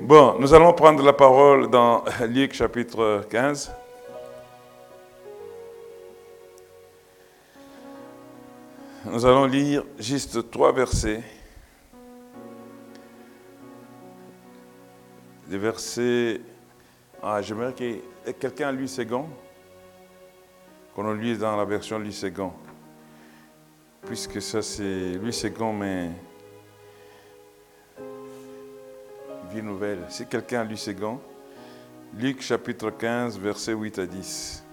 Bon, nous allons prendre la parole dans Luc chapitre 15. Nous allons lire juste trois versets. Les versets. Ah, j'aimerais que quelqu'un lui second. Qu'on lise dans la version lui second. Puisque ça c'est lui second, mais vie nouvelle. Si quelqu'un lui second, Luc chapitre 15, versets 8 à 10.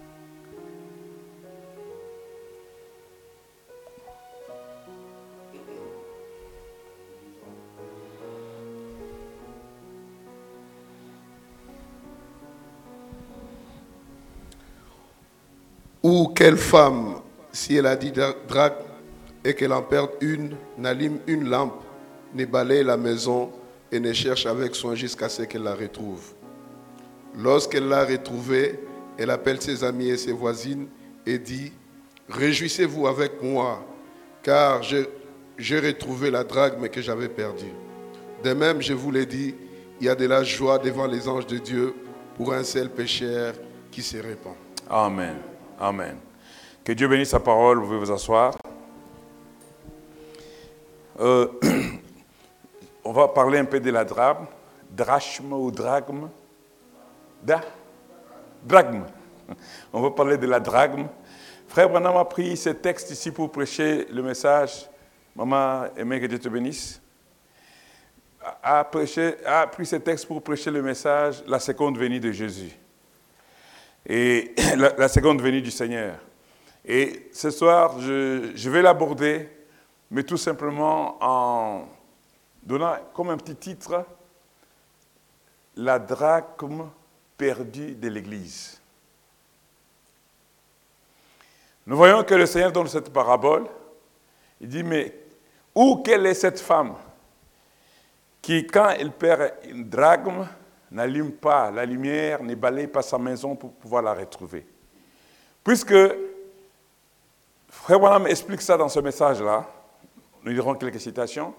Ou quelle femme, si elle a dit drague et qu'elle en perde une, n'allume une lampe, ne balaye la maison et ne cherche avec soin jusqu'à ce qu'elle la retrouve. Lorsqu'elle l'a retrouvée, elle appelle ses amis et ses voisines et dit, Réjouissez-vous avec moi, car j'ai retrouvé la drachme que j'avais perdue. De même, je vous l'ai dit, il y a de la joie devant les anges de Dieu pour un seul pécheur qui se répand. Amen. Amen. Que Dieu bénisse sa parole. Vous pouvez vous asseoir. Euh, on va parler un peu de la drachme. Drachme ou drachme Da? Drachme. On va parler de la drachme. Frère Branham a pris ce texte ici pour prêcher le message. Maman, aimée que Dieu te bénisse. A, prêché, a pris ce texte pour prêcher le message, la seconde venue de Jésus. Et la, seconde venue du Seigneur. Et ce soir, je vais l'aborder, mais tout simplement en donnant comme un petit titre La drachme perdue de l'Église. Nous voyons que le Seigneur donne cette parabole. Il dit, mais où quelle est cette femme qui, quand elle perd une drachme, n'allume pas la lumière, ne balaye pas sa maison pour pouvoir la retrouver? Puisque Frère Wanam explique ça dans ce message-là, nous dirons quelques citations.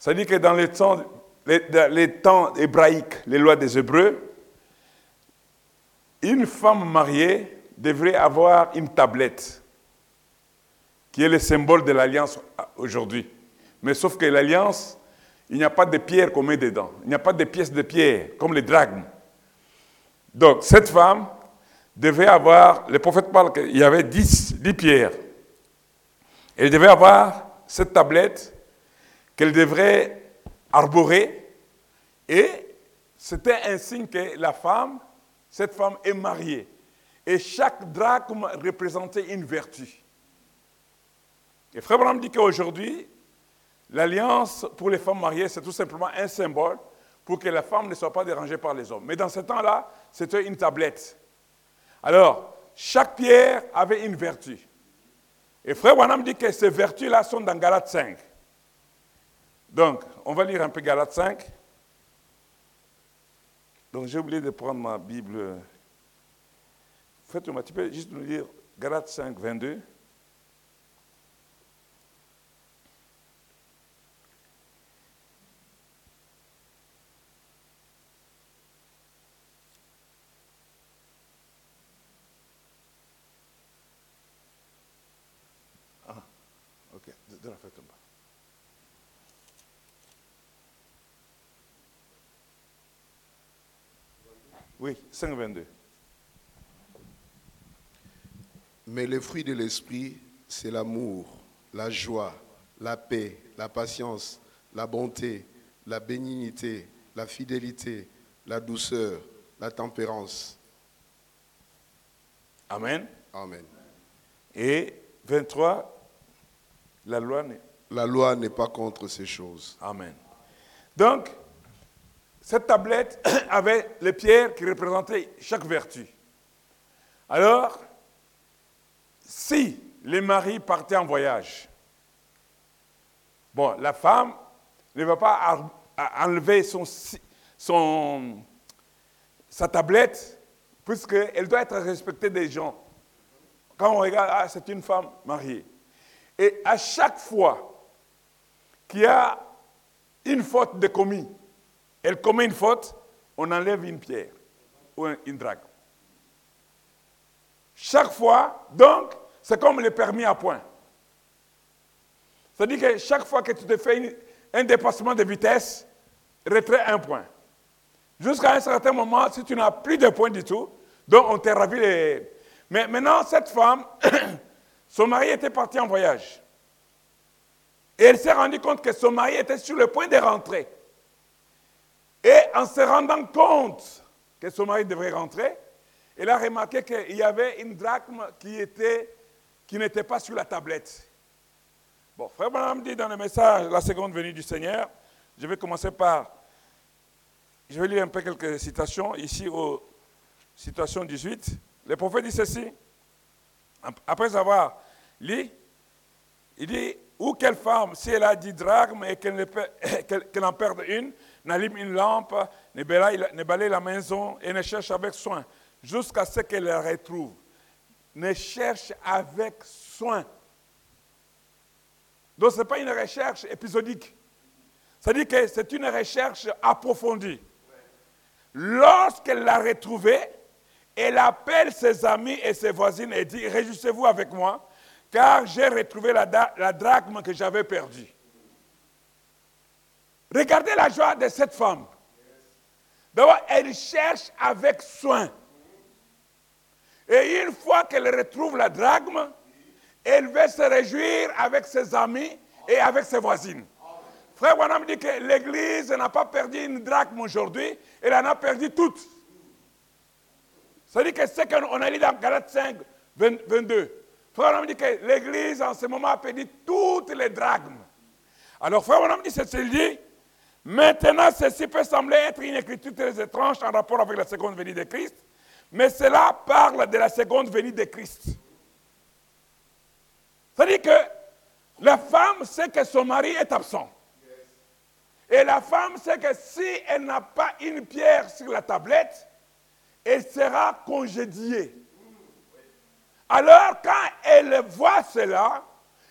Ça dit que dans les temps, hébraïques, les lois des Hébreux, une femme mariée devrait avoir une tablette, qui est le symbole de l'alliance aujourd'hui. Mais sauf que l'alliance, il n'y a pas de pierre qu'on met dedans. Il n'y a pas de pièces de pierre, comme les dragmes. Donc, cette femme devait avoir, le prophète parle qu'il y avait dix, dix pierres. Elle devait avoir cette tablette qu'elle devrait arborer et c'était un signe que la femme, cette femme est mariée. Et chaque drachme représentait une vertu. Et Frère Branham dit qu'aujourd'hui, l'alliance pour les femmes mariées, c'est tout simplement un symbole pour que la femme ne soit pas dérangée par les hommes. Mais dans ce temps-là, c'était une tablette. Alors, chaque pierre avait une vertu. Et Frère Wanam dit que ces vertus-là sont dans Galates 5. Donc, on va lire un peu Galates 5. Donc, j'ai oublié de prendre ma Bible. Faites-moi, tu peux juste nous lire Galates 5, 22. Ah, ok, de la fête en bas. Oui, 5, 22. Mais le fruit de l'esprit, c'est l'amour, la joie, la paix, la patience, la bonté, la bénignité, la fidélité, la douceur, la tempérance. Amen. Amen. Et 23, la loi n'est. La loi n'est pas contre ces choses. Amen. Donc, cette tablette avait les pierres qui représentaient chaque vertu. Alors, si les maris partaient en voyage, la femme ne va pas enlever sa tablette, puisqu'elle doit être respectée des gens. Quand on regarde, ah, c'est une femme mariée. Et à chaque fois qu'il y a une faute de commis, elle commet une faute, on enlève une pierre ou un- une drague. Chaque fois, donc, c'est comme le permis à point. C'est-à-dire que chaque fois que tu te fais un dépassement de vitesse, retrait un point. Jusqu'à un certain moment, si tu n'as plus de points du tout, donc on t'a ravi les... Mais maintenant, cette femme, son mari était parti en voyage. Et elle s'est rendue compte que son mari était sur le point de rentrer. Et en se rendant compte que son mari devrait rentrer, elle a remarqué qu'il y avait une drachme qui était- qui n'était pas sur la tablette. Bon, Frère Branham dit dans le message La seconde venue du Seigneur, je vais commencer par. Je vais lire un peu quelques citations ici aux citations 18. Le prophète dit ceci, après avoir lu, il dit Ou quelle femme, si elle a dix drachmes et qu'elle en perde une, n'allume une lampe, ne balaye, la maison et ne cherche avec soin jusqu'à ce qu'elle la retrouve. Ne cherche avec soin. Donc ce n'est pas une recherche épisodique. C'est-à-dire que c'est une recherche approfondie. Lorsqu'elle l'a retrouvée, elle appelle ses amis et ses voisines et dit, réjouissez-vous avec moi, car j'ai retrouvé la drachme que j'avais perdue. Regardez la joie de cette femme. D'abord, elle cherche avec soin. Et une fois qu'elle retrouve la drachme, elle veut se réjouir avec ses amis et avec ses voisines. Frère Wanam dit que l'Église n'a pas perdu une drachme aujourd'hui, elle en a perdu toutes. C'est-à-dire que ce qu'on a lu dans Galates 5, 20 22. Frère Wanam dit que l'Église en ce moment a perdu toutes les drachmes. Alors Frère Wanam dit il dit, maintenant ceci peut sembler être une écriture très étrange en rapport avec la seconde venue de Christ, mais cela parle de la seconde venue de Christ. C'est-à-dire que la femme sait que son mari est absent. Et la femme sait que si elle n'a pas une pierre sur la tablette, elle sera congédiée. Alors quand elle voit cela,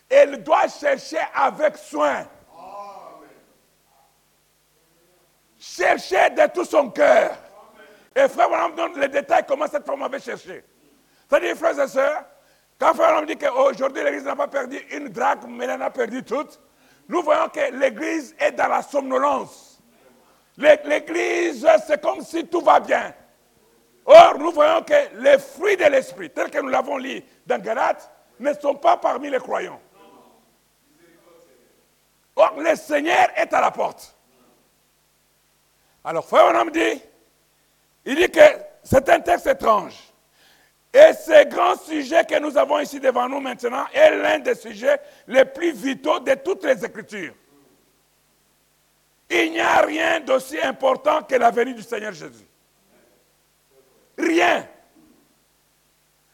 elle doit chercher avec soin. Chercher de tout son cœur. Et frère Branham donne les détails comment cette femme avait cherché. C'est-à-dire, frères et sœurs, quand frère Branham dit qu'aujourd'hui l'église n'a pas perdu une drachme, mais elle en a perdu toutes, nous voyons que l'église est dans la somnolence. L'é- L'église, c'est comme si tout va bien. Or, nous voyons que les fruits de l'esprit, tels que nous l'avons lu dans Galates, ne sont pas parmi les croyants. Or, le Seigneur est à la porte. Alors, frère Branham dit, il dit que c'est un texte étrange. Et ce grand sujet que nous avons ici devant nous maintenant est l'un des sujets les plus vitaux de toutes les Écritures. Il n'y a rien d'aussi important que la venue du Seigneur Jésus. Rien.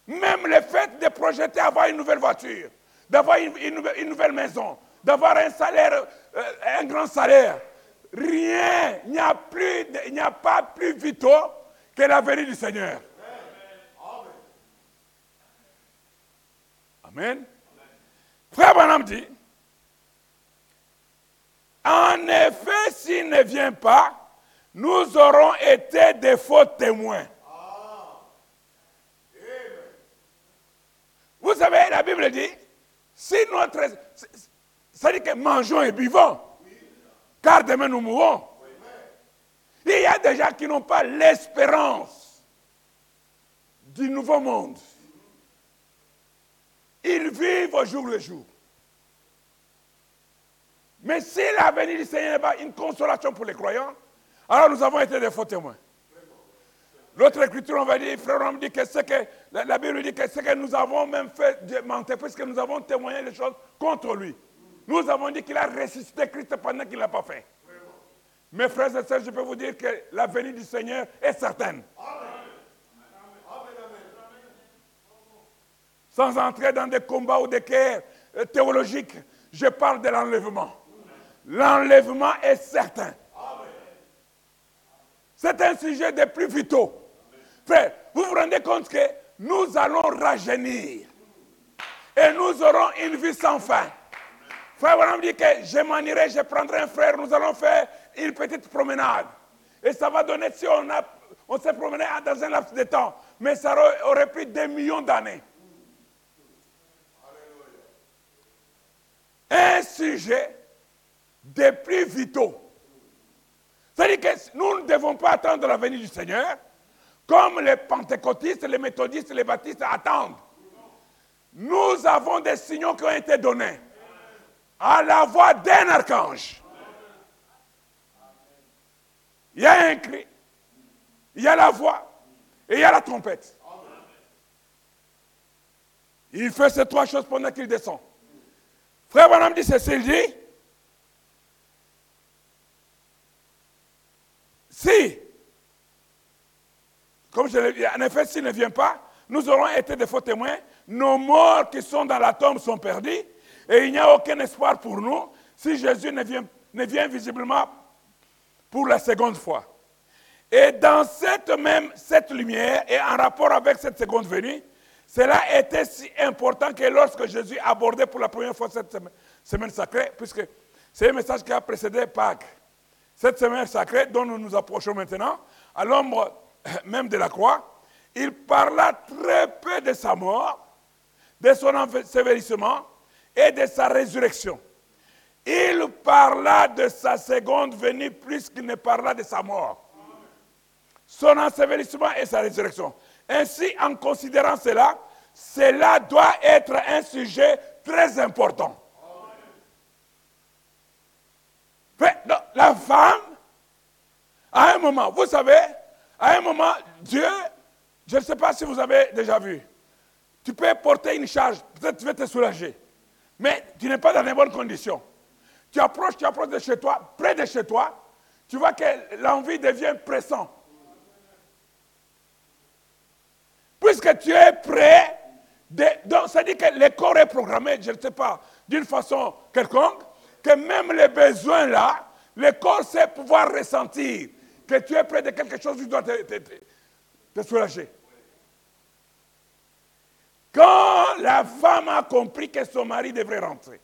Même le fait de projeter avoir une nouvelle voiture, d'avoir une, une nouvelle- une nouvelle maison, d'avoir un salaire, euh, un grand salaire, rien, n'y a, a pas plus vitaux que la venue du Seigneur. Amen. Frère Branham dit, en effet, s'il ne vient pas, nous aurons été des faux témoins. Vous savez, la Bible dit, si notre... Ça dit que mangeons et buvons, car demain nous mourrons. Il y a des gens qui n'ont pas l'espérance du nouveau monde. Ils vivent au jour le jour. Mais si la venue du Seigneur n'est pas une consolation pour les croyants, alors nous avons été des faux témoins. L'autre écriture, on va dire, frère, dit que ce que, la, Bible dit que ce que nous avons même fait, Dieu mentait, puisque nous avons témoigné des choses contre lui. Nous avons dit qu'il a ressuscité Christ pendant qu'il ne l'a pas fait. Mes frères et sœurs, je peux vous dire que la venue du Seigneur est certaine. Sans entrer dans des combats ou des guerres euh, théologiques, je parle de l'enlèvement. L'enlèvement est certain. C'est un sujet des plus vitaux. Frère, vous vous rendez compte que nous allons rajeunir. Et nous aurons une vie sans fin. Frère Branham dit que je m'en irai, je prendrai un frère, nous allons faire une petite promenade. Et ça va donner, si on, on s'est promené dans un laps de temps, mais ça aurait pris des millions d'années. Un sujet des plus vitaux. C'est-à-dire que nous ne devons pas attendre la venue du Seigneur comme les pentecôtistes, les méthodistes, les baptistes attendent. Nous avons des signaux qui ont été donnés à la voix d'un archange. Il y a un cri, il y a la voix et il y a la trompette. Il fait ces trois choses pendant qu'il descend. Frère Bonhomme dit ceci, il dit, si, comme je l'ai dit, en effet, s'il ne vient pas, nous aurons été des faux témoins, nos morts qui sont dans la tombe sont perdus, et il n'y a aucun espoir pour nous si Jésus ne vient, ne vient visiblement pour la seconde fois. Et dans cette même, cette lumière, et en rapport avec cette seconde venue, cela était si important que lorsque Jésus abordait pour la première fois cette semaine, sacrée, puisque c'est un message qui a précédé Pâques, cette semaine sacrée dont nous nous approchons maintenant, à l'ombre même de la croix, il parla très peu de sa mort, de son ensevelissement et de sa résurrection. Il parla de sa seconde venue plus qu'il ne parla de sa mort. Son ensevelissement et sa résurrection. Ainsi, en considérant cela, cela doit être un sujet très important. La femme, à un moment, vous savez, à un moment, Dieu, je ne sais pas si vous avez déjà vu, tu peux porter une charge, peut-être tu vas te soulager, mais tu n'es pas dans les bonnes conditions. Tu approches, tu approches de chez toi, près de chez toi, tu vois que l'envie devient pressante. Puisque tu es prêt, donc ça dit que le corps est programmé, je ne sais pas, d'une façon quelconque, que même les besoins là, le corps sait pouvoir ressentir que tu es près de quelque chose qui doit te, soulager. Quand la femme a compris que son mari devrait rentrer,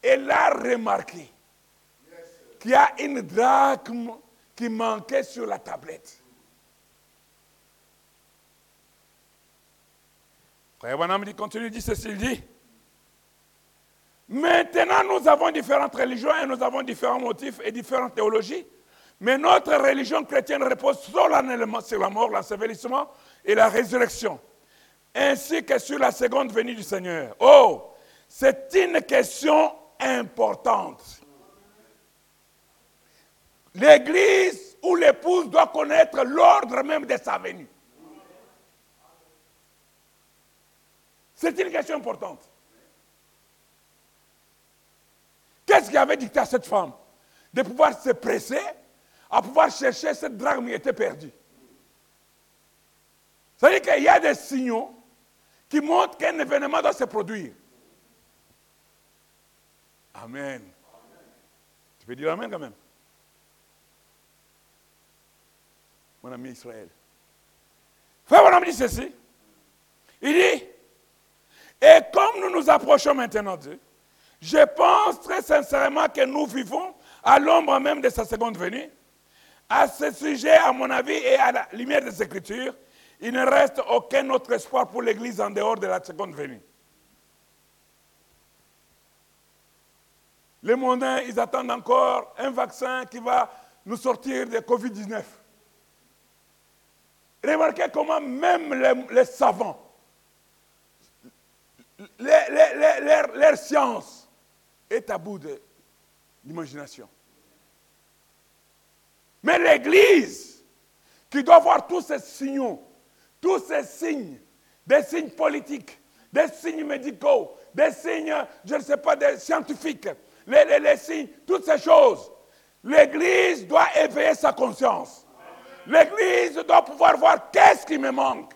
elle a remarqué qu'il y a une drachme qui manquait sur la tablette. Frère Bonhomme dit, ceci, dit, Maintenant, nous avons différentes religions et nous avons différents motifs et différentes théologies. Mais notre religion chrétienne repose solennellement sur la mort, l'ensevelissement et la résurrection, ainsi que sur la seconde venue du Seigneur. Oh, c'est une question importante. L'Église ou l'épouse doit connaître l'ordre même de sa venue. C'est une question importante. Qu'est-ce qui avait dicté à cette femme De pouvoir se presser à pouvoir chercher cette drague qui était perdue? C'est-à-dire qu'il y a des signaux qui montrent qu'un événement doit se produire. Amen. Tu peux dire Amen quand même. Mon ami Israël. Frère ami dit ceci. Il dit, et comme nous nous approchons maintenant Dieu, je pense très sincèrement que nous vivons à l'ombre même de sa seconde venue. À ce sujet, à mon avis, et à la lumière des Écritures, il ne reste aucun autre espoir pour l'Église en dehors de la seconde venue. Les mondains, ils attendent encore un vaccin qui va nous sortir de Covid-19. Remarquez comment même les, savants, leur science, est à bout de l'imagination. Mais l'Église, qui doit voir tous ces signaux, tous ces signes, des signes politiques, des signes médicaux, des signes, je ne sais pas, des scientifiques, les, signes, toutes ces choses, l'Église doit éveiller sa conscience. L'Église doit pouvoir voir qu'est-ce qui me manque.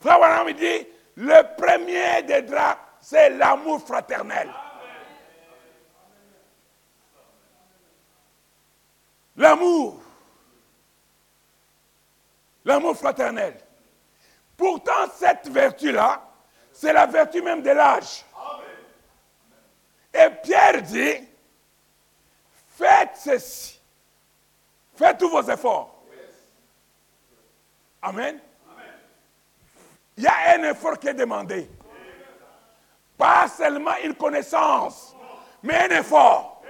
Frère Wanam dit, le premier des draps c'est l'amour fraternel. L'amour. L'amour fraternel. Pourtant, cette vertu-là, c'est la vertu même de l'âge. Et Pierre dit, faites ceci. Faites tous vos efforts. Amen. Il y a un effort qui est demandé. Pas seulement une connaissance, mais un effort.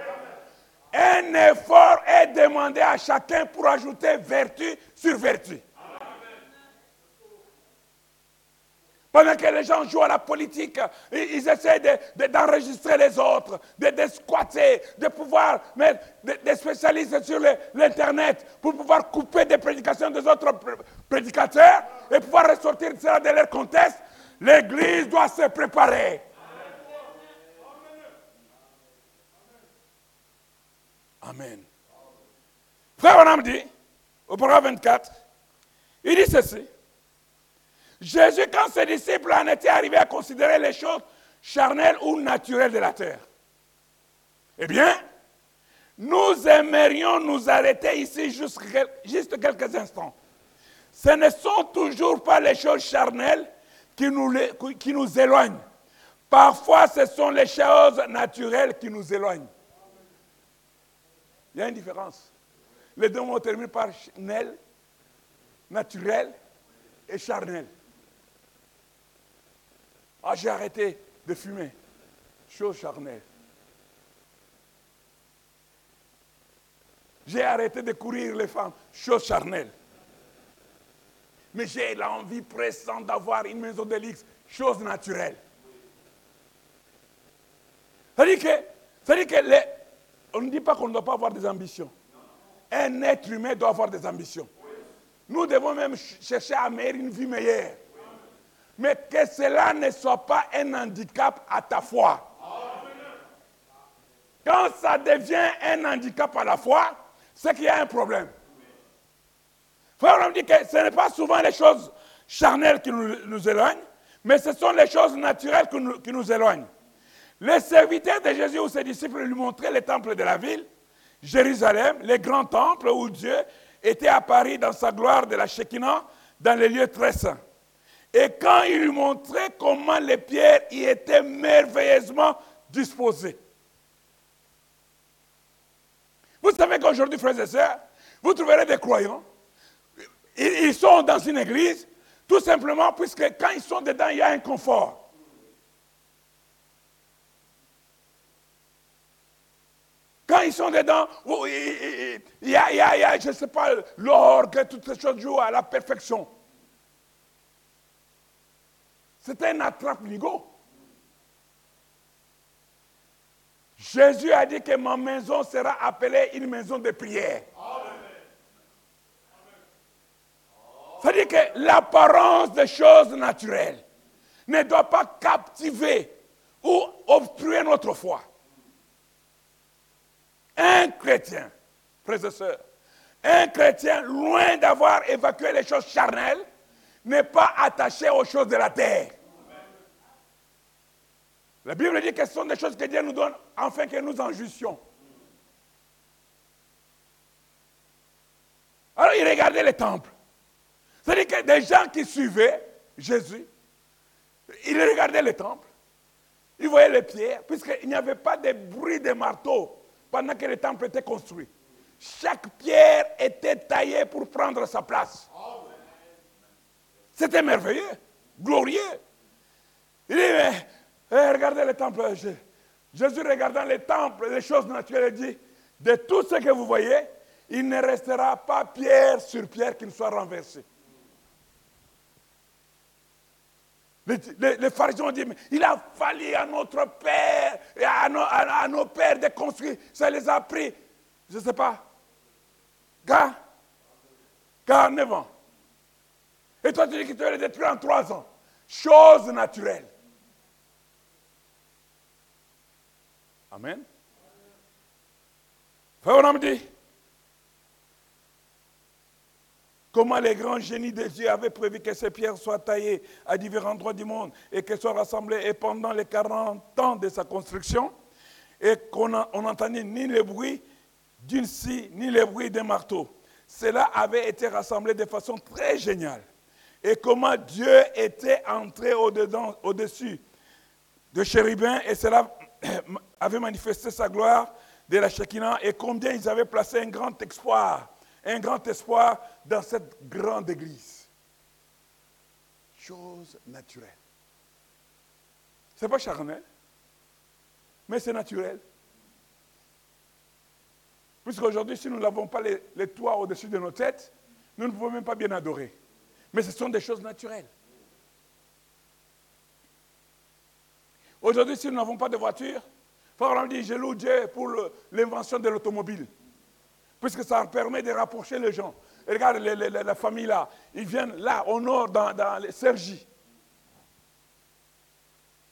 Un effort est demandé à chacun pour ajouter vertu sur vertu. Pendant que les gens jouent à la politique, ils, essaient d'enregistrer les autres, de, squatter, de pouvoir mettre des, spécialistes sur l'Internet pour pouvoir couper des prédications des autres prédicateurs et pouvoir ressortir cela de leur contexte. L'Église doit se préparer. Amen. Frère on dit, au paragraphe 24, il dit ceci. Jésus, quand ses disciples en étaient arrivés à considérer les choses charnelles ou naturelles de la terre, eh bien, nous aimerions nous arrêter ici juste, quelques instants. Ce ne sont toujours pas les choses charnelles qui nous, qui nous éloignent. Parfois, ce sont les choses naturelles qui nous éloignent. Il y a une différence. Les deux mots terminent par charnel, naturel et charnel. Ah, j'ai arrêté de fumer. Chose charnelle. J'ai arrêté de courir les femmes. Chose charnelle. Mais j'ai l'envie pressante d'avoir une maison de. Chose naturelle. C'est-à-dire que, que on ne dit pas qu'on ne doit pas avoir des ambitions. Un être humain doit avoir des ambitions. Nous devons même chercher à mener une vie meilleure mais que cela ne soit pas un handicap à ta foi. Quand ça devient un handicap à la foi, c'est qu'il y a un problème. Frère, on dit que ce n'est pas souvent les choses charnelles qui nous, éloignent, mais ce sont les choses naturelles qui nous, qui nous éloignent. Les serviteurs de Jésus ou ses disciples lui montraient les temples de la ville, Jérusalem, les grands temples où Dieu était apparu dans sa gloire de la Shekinah, dans les lieux très saints. Et quand il lui montrait comment les pierres y étaient merveilleusement disposées. Vous savez qu'aujourd'hui, frères et sœurs, vous trouverez des croyants. Ils sont dans une église, tout simplement puisque quand ils sont dedans, il y a un confort. Quand ils sont dedans, il y a, il y a je ne sais pas, l'orgue, toutes ces choses jouent à la perfection. C'était un attrape-nigo. Jésus a dit que ma maison sera appelée une maison de prière. C'est-à-dire que l'apparence des choses naturelles ne doit pas captiver ou obstruer notre foi. Un chrétien, frères et sœurs, un chrétien, loin d'avoir évacué les choses charnelles, n'est pas attaché aux choses de la terre. La Bible dit que ce sont des choses que Dieu nous donne afin que nous en justions. Alors il regardait les temples. C'est-à-dire que des gens qui suivaient Jésus, ils regardaient les temples, ils voyaient les pierres, puisqu'il n'y avait pas de bruit de marteau pendant que le temple était construit. Chaque pierre était taillée pour prendre sa place. C'était merveilleux, glorieux. Il dit, mais eh, regardez les temples. Jésus regardant les temples, les choses naturelles, dit, de tout ce que vous voyez, il ne restera pas pierre sur pierre qui ne soit renversée. Les, pharisiens ont dit, mais il a fallu à notre Père et à nos, pères de construire. Ça les a pris, je ne sais pas, car, car 9 ans. Et toi, tu dis que tu vas les détruire en 3 ans. Chose naturelle. Amen. Frère dit, comment les grands génies de Dieu avaient prévu que ces pierres soient taillées à divers endroits du monde et qu'elles soient rassemblées et pendant les 40 ans de sa construction, et qu'on n'entendait ni le bruit d'une scie, ni le bruit d'un marteau. Cela avait été rassemblé de façon très géniale. Et comment Dieu était entré au-dessus de chérubins, et cela avait manifesté sa gloire de la Shekinah et combien ils avaient placé un grand espoir, un grand espoir dans cette grande église. Chose naturelle. Ce n'est pas charnel, mais c'est naturel. Puisqu'aujourd'hui, si nous n'avons pas les, les toits au-dessus de nos têtes, nous ne pouvons même pas bien adorer. Mais ce sont des choses naturelles. Aujourd'hui, si nous n'avons pas de voiture, Frère dit, je loue Dieu pour l'invention de l'automobile. Puisque ça permet de rapprocher les gens. Regarde les- la famille là. Ils viennent là, au nord, dans, les Sergi.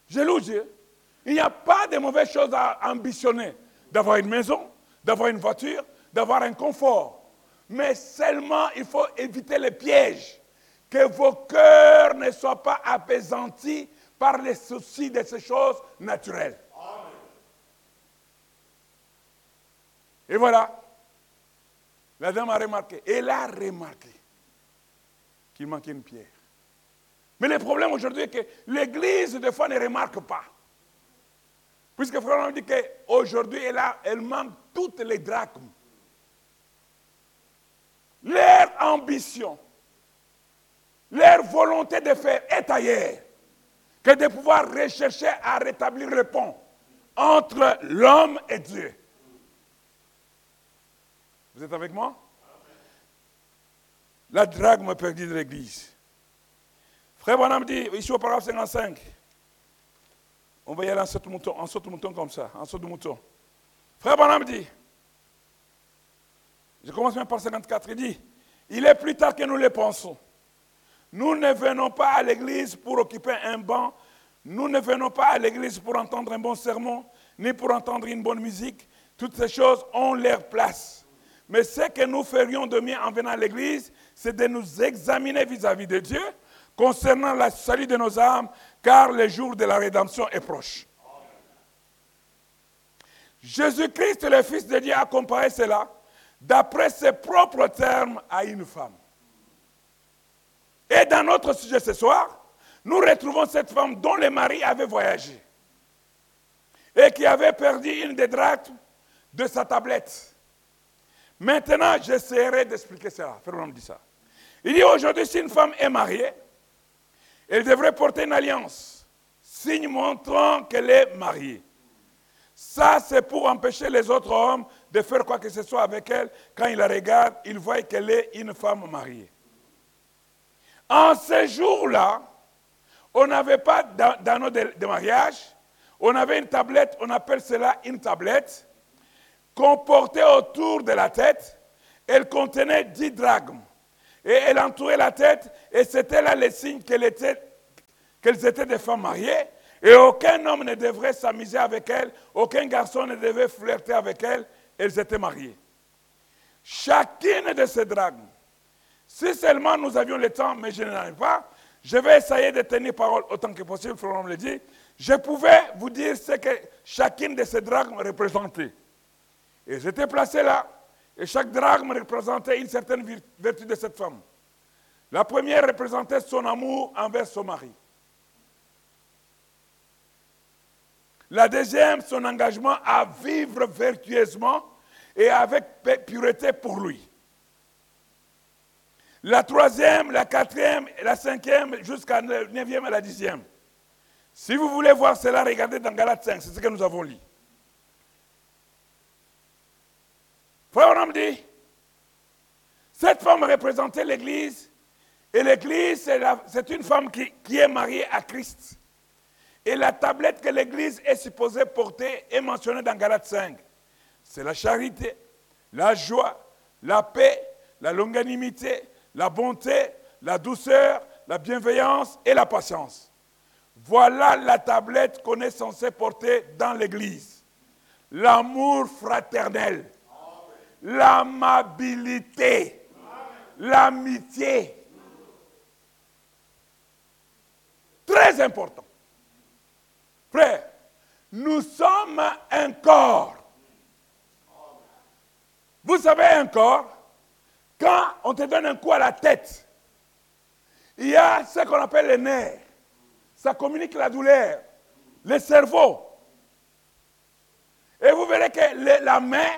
Je loue Dieu. Il n'y a pas de mauvaises choses à ambitionner. D'avoir une maison, d'avoir une voiture, d'avoir un confort. Mais seulement, il faut éviter les pièges. Que vos cœurs ne soient pas apaisantis par les soucis de ces choses naturelles. Et voilà. La dame a remarqué. Elle a remarqué qu'il manquait une pierre. Mais le problème aujourd'hui est que l'Église, des fois, ne remarque pas. Puisque Frère dit qu'aujourd'hui, elle, a- elle manque toutes les drachmes. Leur ambition, leur volonté de faire est ailleurs que de pouvoir rechercher à rétablir le pont entre l'homme et Dieu. Vous êtes avec moi? La drachme perdue de l'Église. Frère Bonham dit, ici au paragraphe 55, on va y aller en saut de mouton, en saut de mouton comme ça, en saut de mouton. Frère Bonham dit, je commence même par 54, il dit, il est plus tard que nous le pensons. Nous ne venons pas à l'église pour occuper un banc, nous ne venons pas à l'église pour entendre un bon sermon, ni pour entendre une bonne musique. Toutes ces choses ont leur place. Mais ce que nous ferions de mieux en venant à l'église, c'est de nous examiner vis-à-vis de Dieu concernant la salut de nos âmes, car le jour de la rédemption est proche. Jésus-Christ, le Fils de Dieu, a comparé cela, d'après ses propres termes, à une femme. Et dans notre sujet ce soir, nous retrouvons cette femme dont le mari avait voyagé et qui avait perdu une des drachmes de sa tablette. Maintenant, j'essaierai d'expliquer cela. Dit ça. Il dit aujourd'hui, si une femme est mariée, elle devrait porter une alliance, signe montrant qu'elle est mariée. Ça, c'est pour empêcher les autres hommes de faire quoi que ce soit avec elle. Quand ils la regardent, ils voient qu'elle est une femme mariée. En ce jour-là, on n'avait pas d'a- d'anneau de, de mariage. On avait une tablette, on appelle cela une tablette, qu'on portait autour de la tête. Elle contenait 10 drachmes. Et elle entourait la tête, et c'était là le signe qu'elles étaient des femmes mariées. Et aucun homme ne devrait s'amuser avec elles, aucun garçon ne devait flirter avec elles. Elles étaient mariées. Chacune de ces drachmes si seulement nous avions le temps, mais je n'en ai pas, je vais essayer de tenir parole autant que possible, Florent me le dit. Je pouvais vous dire ce que chacune de ces drachmes représentait. Et j'étais placé là, et chaque drachme représentait une certaine vertu de cette femme. La première représentait son amour envers son mari. La deuxième, son engagement à vivre vertueusement et avec pu- pureté pour lui. La troisième, la quatrième, la cinquième, jusqu'à la neuvième et la dixième. Si vous voulez voir cela, regardez dans Galates 5, c'est ce que nous avons lu. Frère Branham dit, cette femme représentait l'Église, et l'Église, c'est une femme qui, qui est mariée à Christ. Et la tablette que l'Église est supposée porter est mentionnée dans Galates 5. C'est la charité, la joie, la paix, la longanimité, la bonté, la douceur, la bienveillance et la patience. Voilà la tablette qu'on est censé porter dans l'Église. L'amour fraternel, l'amabilité, l'amitié. Très important. Frère, nous sommes un corps. Vous savez, un corps, quand on te donne un coup à la tête, il y a ce qu'on appelle les nerfs. Ça communique la douleur. Le cerveau. Et vous verrez que la main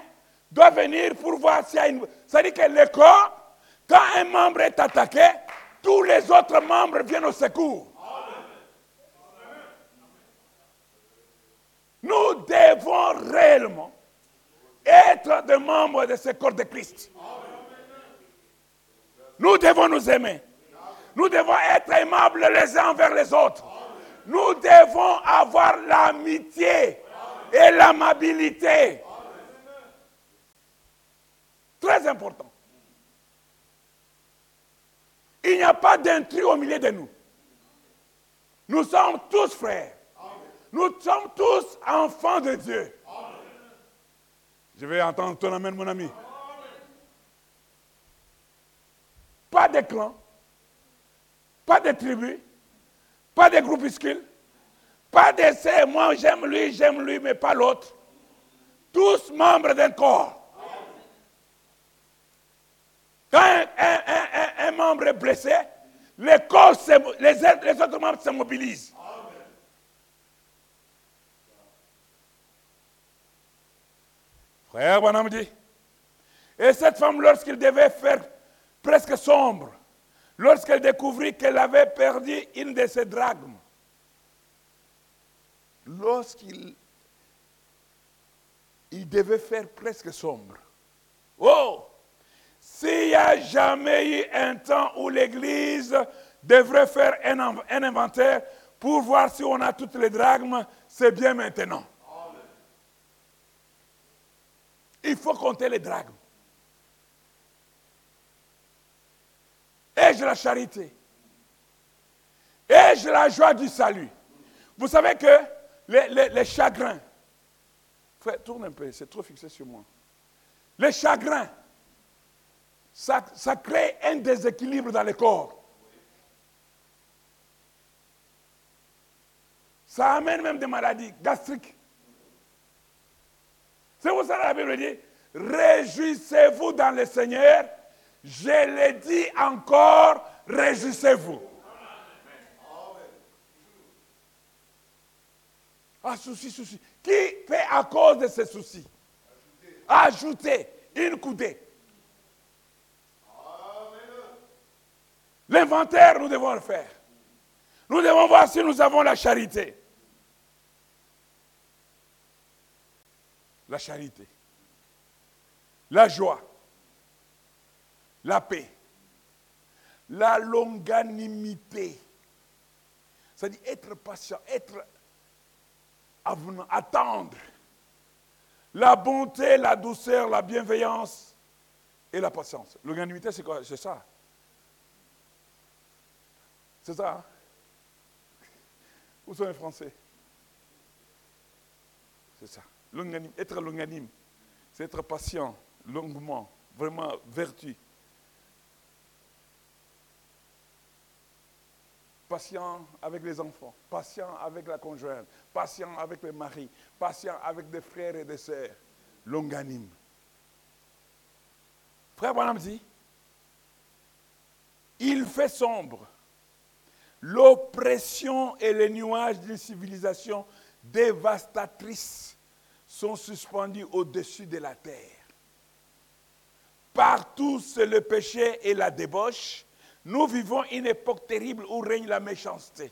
doit venir pour voir s'il y a une... Ça dit que le corps, quand un membre est attaqué, tous les autres membres viennent au secours. Nous devons réellement être des membres de ce corps de Christ. Nous devons nous aimer. Nous devons être aimables les uns envers les autres. Nous devons avoir l'amitié et l'amabilité. Très important. Il n'y a pas d'intrus au milieu de nous. Nous sommes tous frères. Nous sommes tous enfants de Dieu. Je vais entendre ton amen, mon ami. Pas de clan, pas de tribu, pas de groupuscule, pas de moi j'aime lui, j'aime lui, mais pas l'autre. Tous membres d'un corps. Quand un, membre est blessé, corps les, autres- les autres membres se mobilisent. Frère Bonhomme dit, et cette femme, lorsqu'il devait faire presque sombre, lorsqu'elle découvrit qu'elle avait perdu une de ses drachmes, lorsqu'il il devait faire presque sombre. Oh! S'il n'y a jamais eu un temps où l'Église devrait faire un inventaire pour voir si on a toutes les drachmes, c'est bien maintenant. Il faut compter les drachmes. La charité Ai-je la joie du salut Vous savez que les, les- chagrins, tourne un peu, c'est trop fixé sur moi. Les chagrins, ça, ça crée un déséquilibre dans le corps. Ça amène même des maladies gastriques. C'est pour ça que la Bible dit, réjouissez-vous dans le Seigneur. Je l'ai dit encore, réjouissez-vous. Ah, souci, souci. Qui fait à cause de ces soucis? Ajouter une coudée. L'inventaire, nous devons le faire. Nous devons voir si nous avons la charité. La charité. La joie. La paix. La longanimité. C'est-à-dire être patient, être avenant, attendre. La bonté, la douceur, la bienveillance et la patience. Longanimité, c'est quoi? C'est ça. C'est ça. hein? Où sont les Français? C'est ça. Être longanime, c'est être patient, longuement, vraiment vertu. Patient avec les enfants, patient avec la conjointe, patient avec le mari, patient avec des frères et des sœurs. Longanime. Frère Branham dit, il fait sombre. L'oppression et les nuages d'une civilisation dévastatrice sont suspendus au-dessus de la terre. Partout, c'est le péché et la débauche. Nous vivons une époque terrible où règne la méchanceté.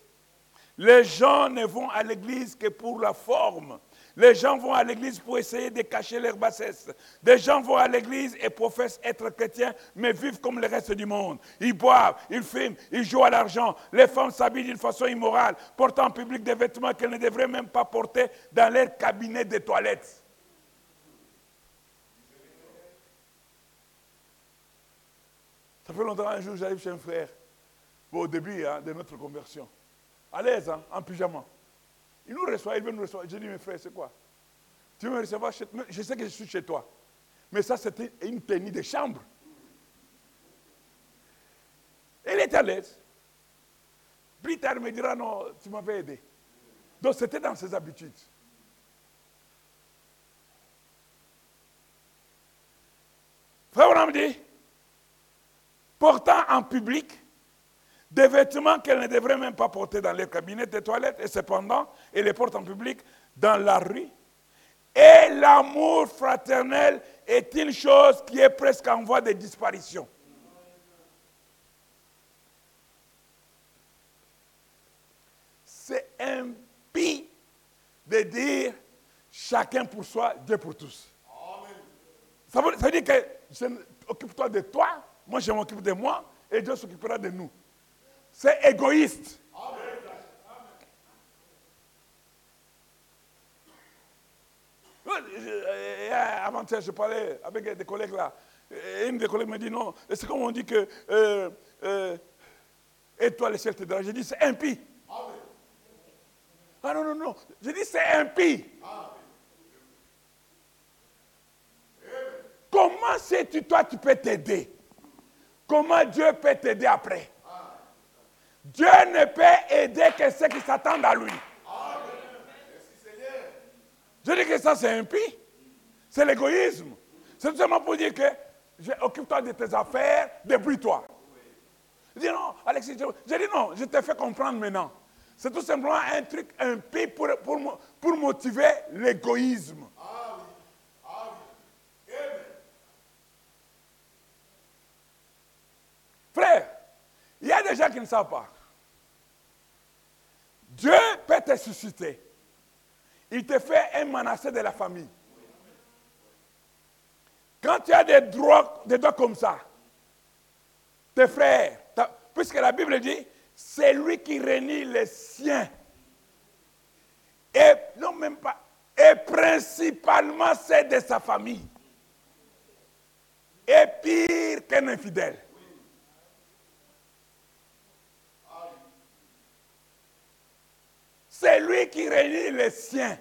Les gens ne vont à l'église que pour la forme. Les gens vont à l'église pour essayer de cacher leur bassesse. Des gens vont à l'église et professent être chrétiens, mais vivent comme le reste du monde. Ils boivent, ils fument, ils jouent à l'argent. Les femmes s'habillent d'une façon immorale, portant en public des vêtements qu'elles ne devraient même pas porter dans leur cabinet de toilettes. Fait longtemps, un jour, j'arrive chez un frère, au début hein, de notre conversion, à l'aise, hein, en pyjama. Il nous reçoit, il veut nous recevoir. Je dis, mes frères, c'est quoi? Tu veux me recevoir chez toi Je sais que je suis chez toi. Mais ça, c'était une tenue de chambre. Il est à l'aise. Plus tard, il me dira, non, tu m'avais aidé. Donc, c'était dans ses habitudes. Frère Branham dit, portant en public des vêtements qu'elle ne devrait même pas porter dans les cabinets de toilettes, et cependant, elle les porte en public dans la rue, Et l'amour fraternel est une chose qui est presque en voie de disparition. C'est impie de dire chacun pour soi, Dieu pour tous. Ça veut, ça veut dire que occupe-toi de toi, moi je m'occupe de moi, et Dieu s'occupera de nous. C'est égoïste. Euh, euh, Avant-hier, je parlais avec des collègues là. Une des collègues me dit non, c'est comme on dit que euh, et toi le ciel te dira. J'ai dit c'est impie. Ah non, non, non. J'ai dit c'est impie. Comment sais-tu, toi, tu peux t'aider? Comment Dieu peut t'aider après? Dieu ne peut aider que ceux qui s'attendent à lui. Je dis que ça, c'est impie. C'est l'égoïsme. C'est tout simplement pour dire que occupe-toi de tes affaires, débrouille-toi. Je dis non, Alexis, je, dis non, je te fais comprendre maintenant. C'est tout simplement un truc impie pour, pour, pour motiver l'égoïsme. Frère, il y a des gens qui ne savent pas. Dieu peut te susciter. Il te fait un menacé de la famille. Quand tu as des droits, des droits comme ça, tes frères, puisque la Bible dit, c'est lui qui réunit les siens. Et non, même pas. Et principalement, c'est de sa famille. Et pire qu'un infidèle. C'est lui qui réunit les siens.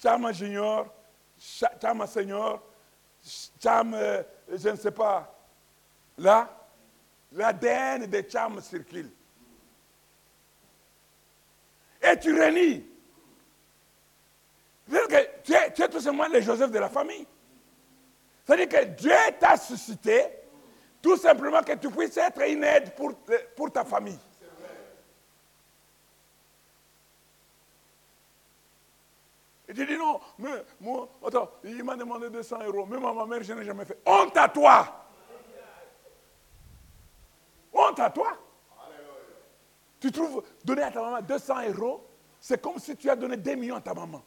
Chama Junior, Cha- Chama Senior, Chama, euh, je ne sais pas. Là, l'ADN de Cham circule. Et tu réunis. Que tu es, tu es tout simplement le Joseph de la famille. C'est-à-dire que Dieu t'a suscité tout simplement que tu puisses être une aide pour, pour ta famille. Et tu dis non, mais moi, attends, il m'a demandé 200 euros. Même à ma mère, je n'ai jamais fait. Honte à toi! Honte à toi! Tu trouves, donner à ta maman 200 euros, c'est comme si tu as donné 2 millions à ta maman.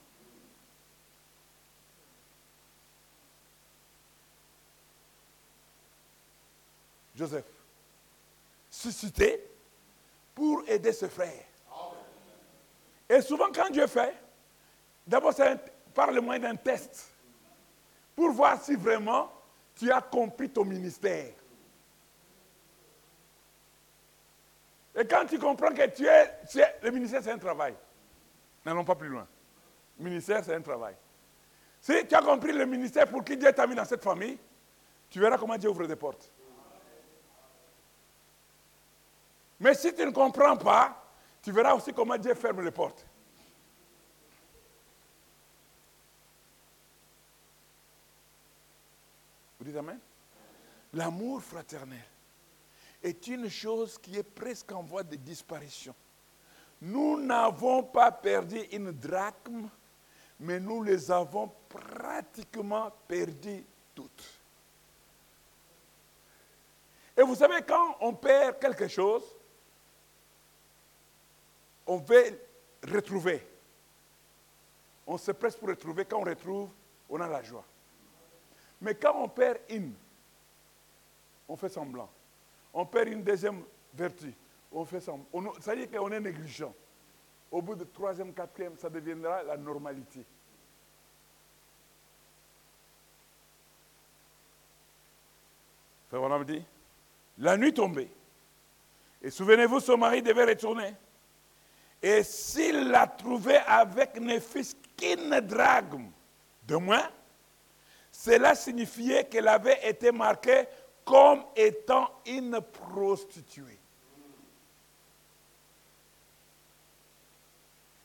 Joseph, suscité pour aider ce frère. Et souvent, quand Dieu fait, d'abord, c'est par le moyen d'un test pour voir si vraiment tu as compris ton ministère. Et quand tu comprends que tu es, tu es- le ministère, c'est un travail. N'allons pas plus loin. Le ministère, c'est un travail. Si tu as compris le ministère pour qui Dieu t'a mis dans cette famille, tu verras comment Dieu ouvre des portes. Mais si tu ne comprends pas, tu verras aussi comment Dieu ferme les portes. Amen L'amour fraternel est une chose qui est presque en voie de disparition. Nous n'avons pas perdu une drachme, mais nous les avons pratiquement perdues toutes. Et vous savez, quand on perd quelque chose, on veut retrouver. On se presse pour retrouver. Quand on retrouve, on a la joie. Mais quand on perd une, on fait semblant. On perd une deuxième vertu, on fait semblant. Ça veut dire qu'on est négligent. Au bout de troisième, quatrième, ça deviendra la normalité. Frère dit, la nuit tombée, et souvenez-vous, son mari devait retourner. Et s'il l'a trouvé avec ne fût-ce qu'une drachme de moins, cela signifiait qu'elle avait été marquée comme étant une prostituée.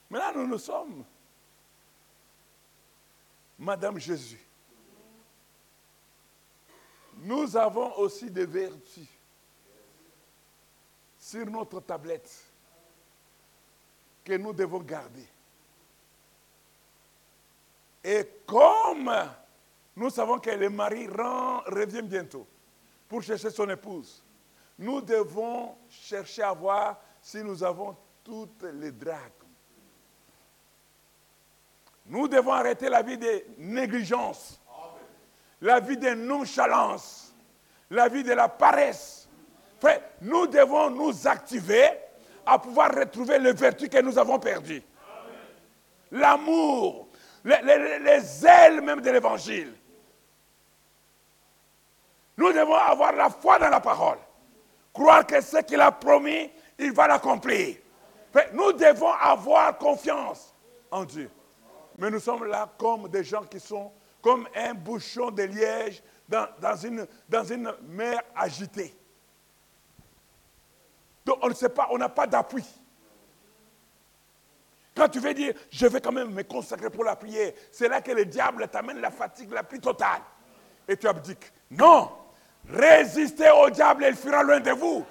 Maintenant, nous nous sommes Madame Jésus. Nous avons aussi des vertus sur notre tablette que nous devons garder. Et comme nous savons que le mari revient bientôt pour chercher son épouse, nous devons chercher à voir si nous avons toutes les dragues. Nous devons arrêter la vie de négligence, la vie de nonchalance, la vie de la paresse. Nous devons nous activer à pouvoir retrouver les vertus que nous avons perdues. L'amour, les ailes même de l'évangile. Nous devons avoir la foi dans la parole. Croire que ce qu'il a promis, il va l'accomplir. Nous devons avoir confiance en Dieu. Mais nous sommes là comme des gens qui sont comme un bouchon de liège dans, dans une, dans une mer agitée. Donc on ne sait pas, on n'a pas d'appui. Quand tu veux dire, je vais quand même me consacrer pour la prière, c'est là que le diable t'amène la fatigue la plus totale. Et tu abdiques. Non, résistez au diable et il fuira loin de vous.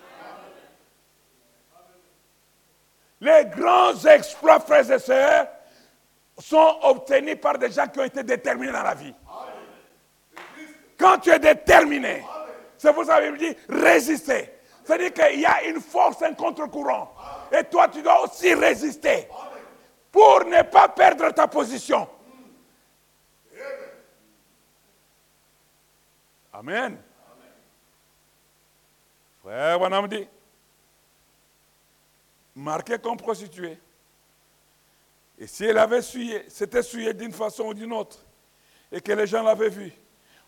Les grands exploits, frères et sœurs, sont obtenus par des gens qui ont été déterminés dans la vie. Quand tu es déterminé, c'est pour ça que dit résister. C'est-à-dire qu'il y a une force, un contre-courant. Et toi, tu dois aussi résister pour ne pas perdre ta position. Amen. Frère Wanam dit, marqué comme prostituée. Et si elle avait souillé, s'était souillée d'une façon ou d'une autre, et que les gens l'avaient vue,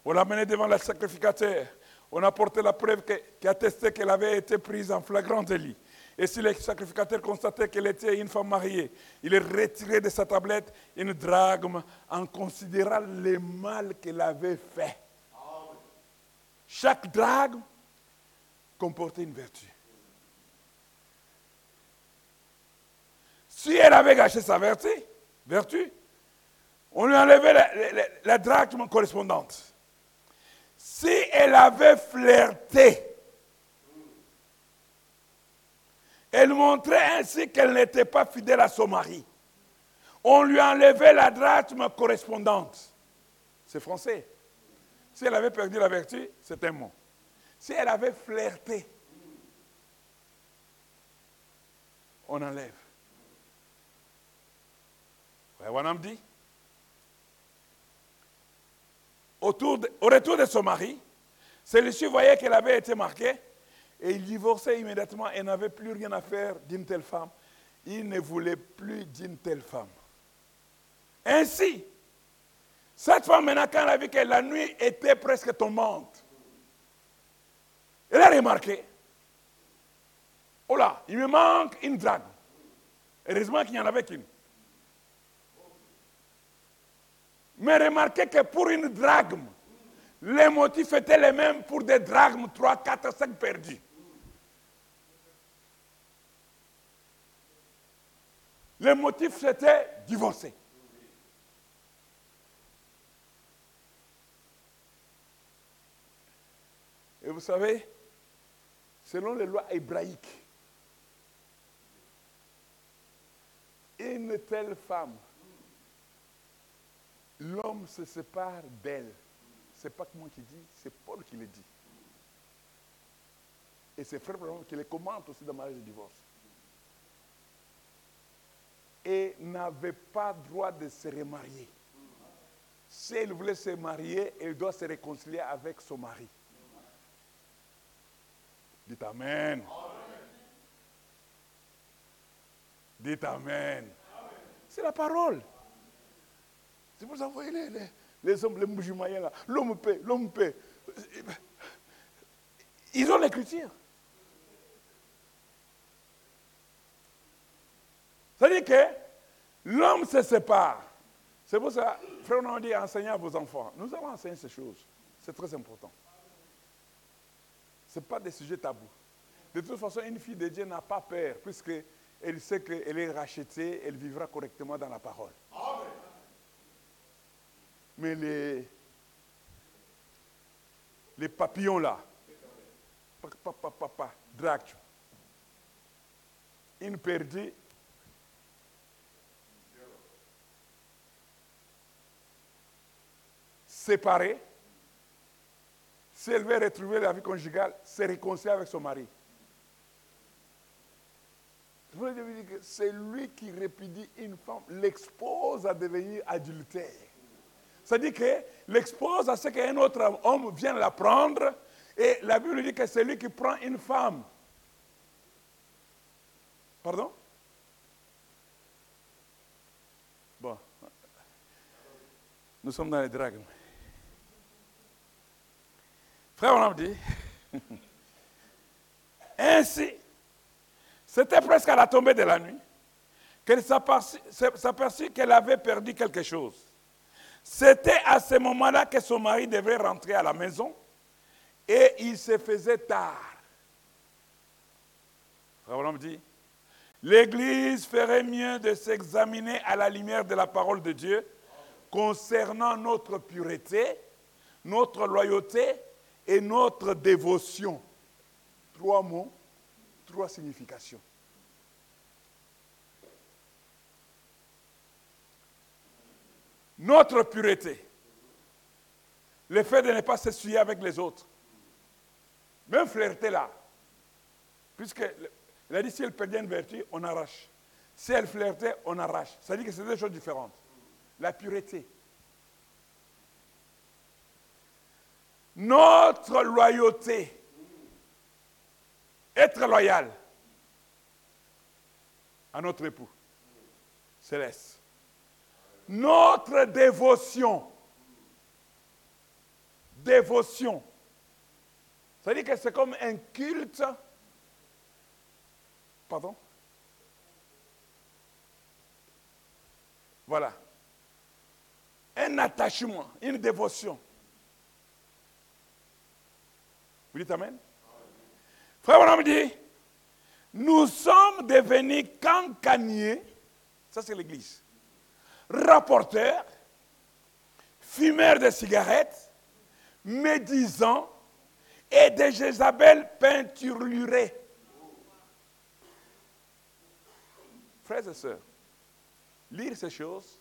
on l'a menée devant le sacrificateur, on a porté la preuve que- qui attestait qu'elle avait été prise en flagrant délit. Et si le sacrificateur constatait qu'elle était une femme mariée, il est retiré de sa tablette une drachme en considérant le mal qu'elle avait fait. Chaque drachme comportait une vertu. Si elle avait gâché sa vertu, vertu on lui enlevait la drachme correspondante. Si elle avait flirté, elle montrait ainsi qu'elle n'était pas fidèle à son mari. On lui enlevait la drachme correspondante. C'est français. Si elle avait perdu la vertu, c'est un mot. Si elle avait flirté, on enlève. Frère Wanam dit, autour au retour de son mari, celui-ci voyait qu'elle avait été marquée et il divorçait immédiatement et n'avait plus rien à faire d'une telle femme. Il ne voulait plus d'une telle femme. Ainsi, cette femme, maintenant, quand elle a vu que la nuit était presque tombante, elle a remarqué, oh là, il me manque une drague. Heureusement qu'il n'y en avait qu'une. Mais remarquez que pour une drachme, les motifs étaient les mêmes pour des drachmes 3, 4, 5 perdus. Le motif c'était divorcer. Et vous savez, selon les lois hébraïques, une telle femme l'homme se sépare d'elle. Ce n'est pas que moi qui dis, c'est Paul qui le dit. Et c'est Frère qui le commente aussi dans mariage de divorce. Et n'avait pas droit de se remarier. Si elle voulait se marier, elle doit se réconcilier avec son mari. Dites Amen. Dites Amen. C'est la parole. C'est pour ça vous voyez les, les, les hommes, les musulmans là. L'homme paie, l'homme paie. Ils ont l'écriture. C'est-à-dire que l'homme se sépare. C'est pour ça, frère, on a dit enseignez à vos enfants. Nous allons enseigner ces choses. C'est très important. Ce n'est pas des sujets tabous. De toute façon, une fille de Dieu n'a pas peur, puisqu'elle sait qu'elle est rachetée, elle vivra correctement dans la parole. Mais les, les papillons là, papa, papa, papa, drague. Une perdue. séparée, si elle veut retrouver la vie conjugale, se réconcilier avec son mari. C'est lui qui répudie une femme, l'expose à devenir adultère. C'est-à-dire que l'expose à ce qu'un autre homme vienne la prendre, et la Bible dit que c'est lui qui prend une femme. Pardon? Bon. Nous sommes dans les dragues. Frère, on dit. Ainsi, c'était presque à la tombée de la nuit qu'elle s'aperçut qu'elle avait perdu quelque chose. C'était à ce moment-là que son mari devait rentrer à la maison et il se faisait tard. Frère, on dit, l'Église ferait mieux de s'examiner à la lumière de la parole de Dieu concernant notre pureté, notre loyauté et notre dévotion. Trois mots, trois significations. Notre pureté, le fait de ne pas s'essuyer avec les autres, même flirter là, puisque il a dit si elle perdait une vertu, on arrache. Si elle flirtait, on arrache. Ça dit que c'est deux choses différentes. La pureté. Notre loyauté. Être loyal à notre époux céleste. Notre dévotion. Dévotion. Dit que c'est comme un culte Pardon? Voilà. Un attachement, une dévotion. Vous dites Amen Frère on me dit, nous sommes devenus cancaniers, ça c'est l'église, rapporteurs, fumeurs de cigarettes, médisants et des Jézabel peinturlurés. Frères et sœurs, lire ces choses,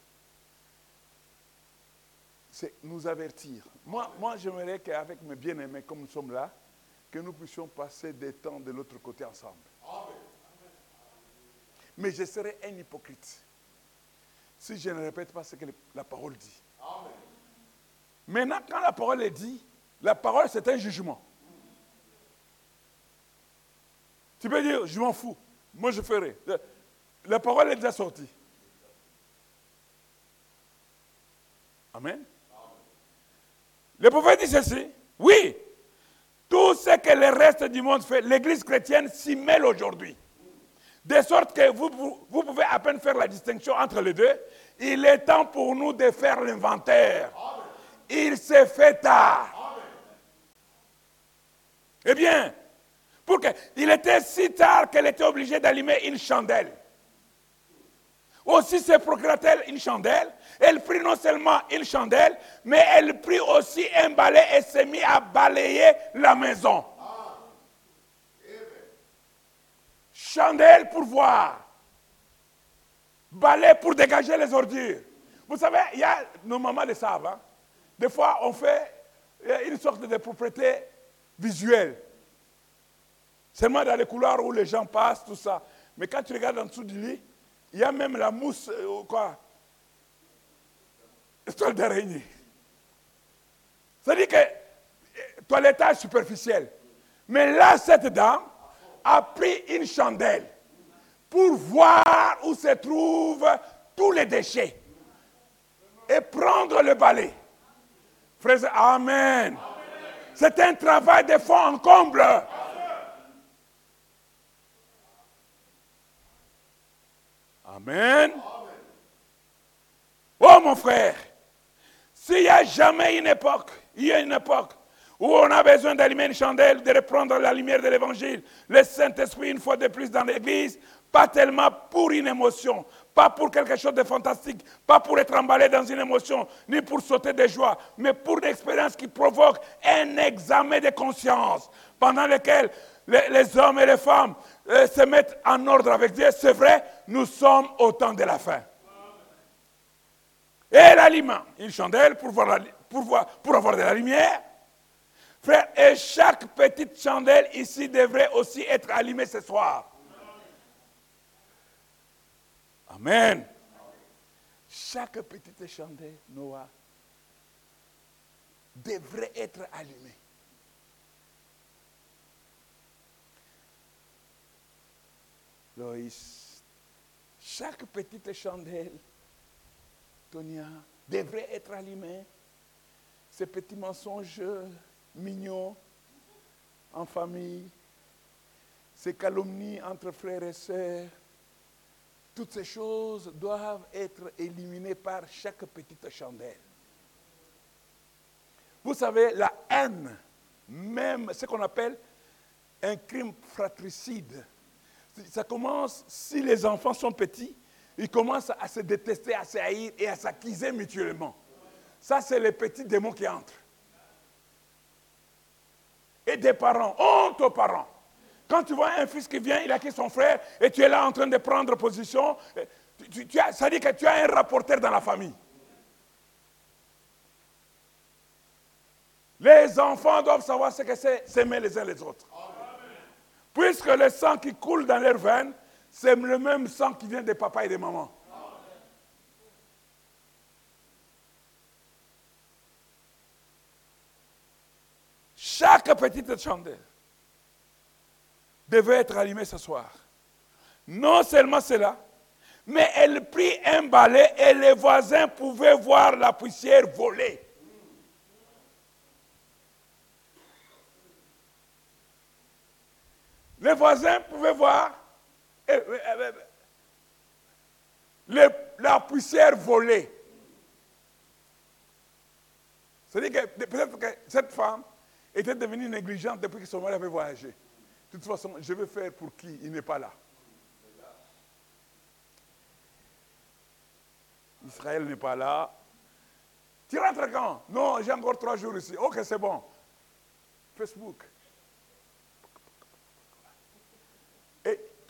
c'est nous avertir. Moi, moi j'aimerais qu'avec mes bien-aimés, comme nous sommes là, que nous puissions passer des temps de l'autre côté ensemble. Mais je serais un hypocrite si je ne répète pas ce que la parole dit. Maintenant, quand la parole est dit, la parole c'est un jugement. Tu peux dire, je m'en fous, moi je ferai. La parole est déjà sortie. Amen. Le prophète dit ceci. Oui, tout ce que le reste du monde fait, l'Église chrétienne s'y mêle aujourd'hui. De sorte que vous, pouvez à peine faire la distinction entre les deux. Il est temps pour nous de faire l'inventaire. Il s'est fait tard. Eh bien, pour que, il était si tard qu'elle était obligée d'allumer une chandelle. Aussi se procura-t-elle une chandelle. Elle prit non seulement une chandelle, mais elle prit aussi un balai et s'est mis à balayer la maison. Chandelle pour voir. Balai pour dégager les ordures. Vous savez, il y a, nos mamans le savent, hein. des fois on fait une sorte de propriété visuelle. Seulement dans les couloirs où les gens passent, tout ça. Mais quand tu regardes en dessous du lit, il y a même la mousse, euh, quoi? Toile d'araignée. C'est-à-dire que euh, toilettage superficiel. Mais là, cette dame a pris une chandelle pour voir où se trouvent tous les déchets et prendre le balai. Frère, Amen. C'est un travail de fond en comble. Amen. Oh mon frère, s'il n'y a jamais une époque, il y a une époque où on a besoin d'allumer une chandelle, de reprendre la lumière de l'évangile, le Saint-Esprit une fois de plus dans l'église, pas tellement pour une émotion, pas pour quelque chose de fantastique, pas pour être emballé dans une émotion, ni pour sauter de joie, mais pour une expérience qui provoque un examen de conscience pendant lequel les, hommes et les femmes euh, se mettent en ordre avec Dieu. C'est vrai, nous sommes au temps de la fin. Et l'aliment, une chandelle pour pour avoir de la lumière. Frère, et chaque petite chandelle ici devrait aussi être allumée ce soir. Amen. Chaque petite chandelle, Noah, devrait être allumée. Loïs, chaque petite chandelle, Tonia, devrait être allumée. Ces petits mensonges mignons en famille, ces calomnies entre frères et sœurs, toutes ces choses doivent être éliminées par chaque petite chandelle. Vous savez, la haine, même ce qu'on appelle un crime fratricide, ça commence, si les enfants sont petits, ils commencent à se détester, à se haïr et à s'acquiser mutuellement. Ça, c'est les petits démons qui entrent. Et des parents, honte aux parents. Quand tu vois un fils qui vient, il a son frère, et tu es là en train de prendre position, ça dit que tu as un rapporteur dans la famille. Les enfants doivent savoir ce que c'est s'aimer les uns les autres. Puisque le sang qui coule dans leurs veines, c'est le même sang qui vient des papas et des mamans. Chaque petite chandelle devait être allumée ce soir. Non seulement cela, mais elle prit un balai et les voisins pouvaient voir la poussière voler. Les voisins pouvaient voir eh, eh, eh, la poussière voler. C'est-à-dire que peut-être que cette femme était devenue négligente depuis que son mari avait voyagé. De toute façon, je vais faire pour qui? Il n'est pas là. Israël n'est pas là. Tu rentres quand? Non, j'ai encore trois jours ici. Ok, c'est bon. Facebook.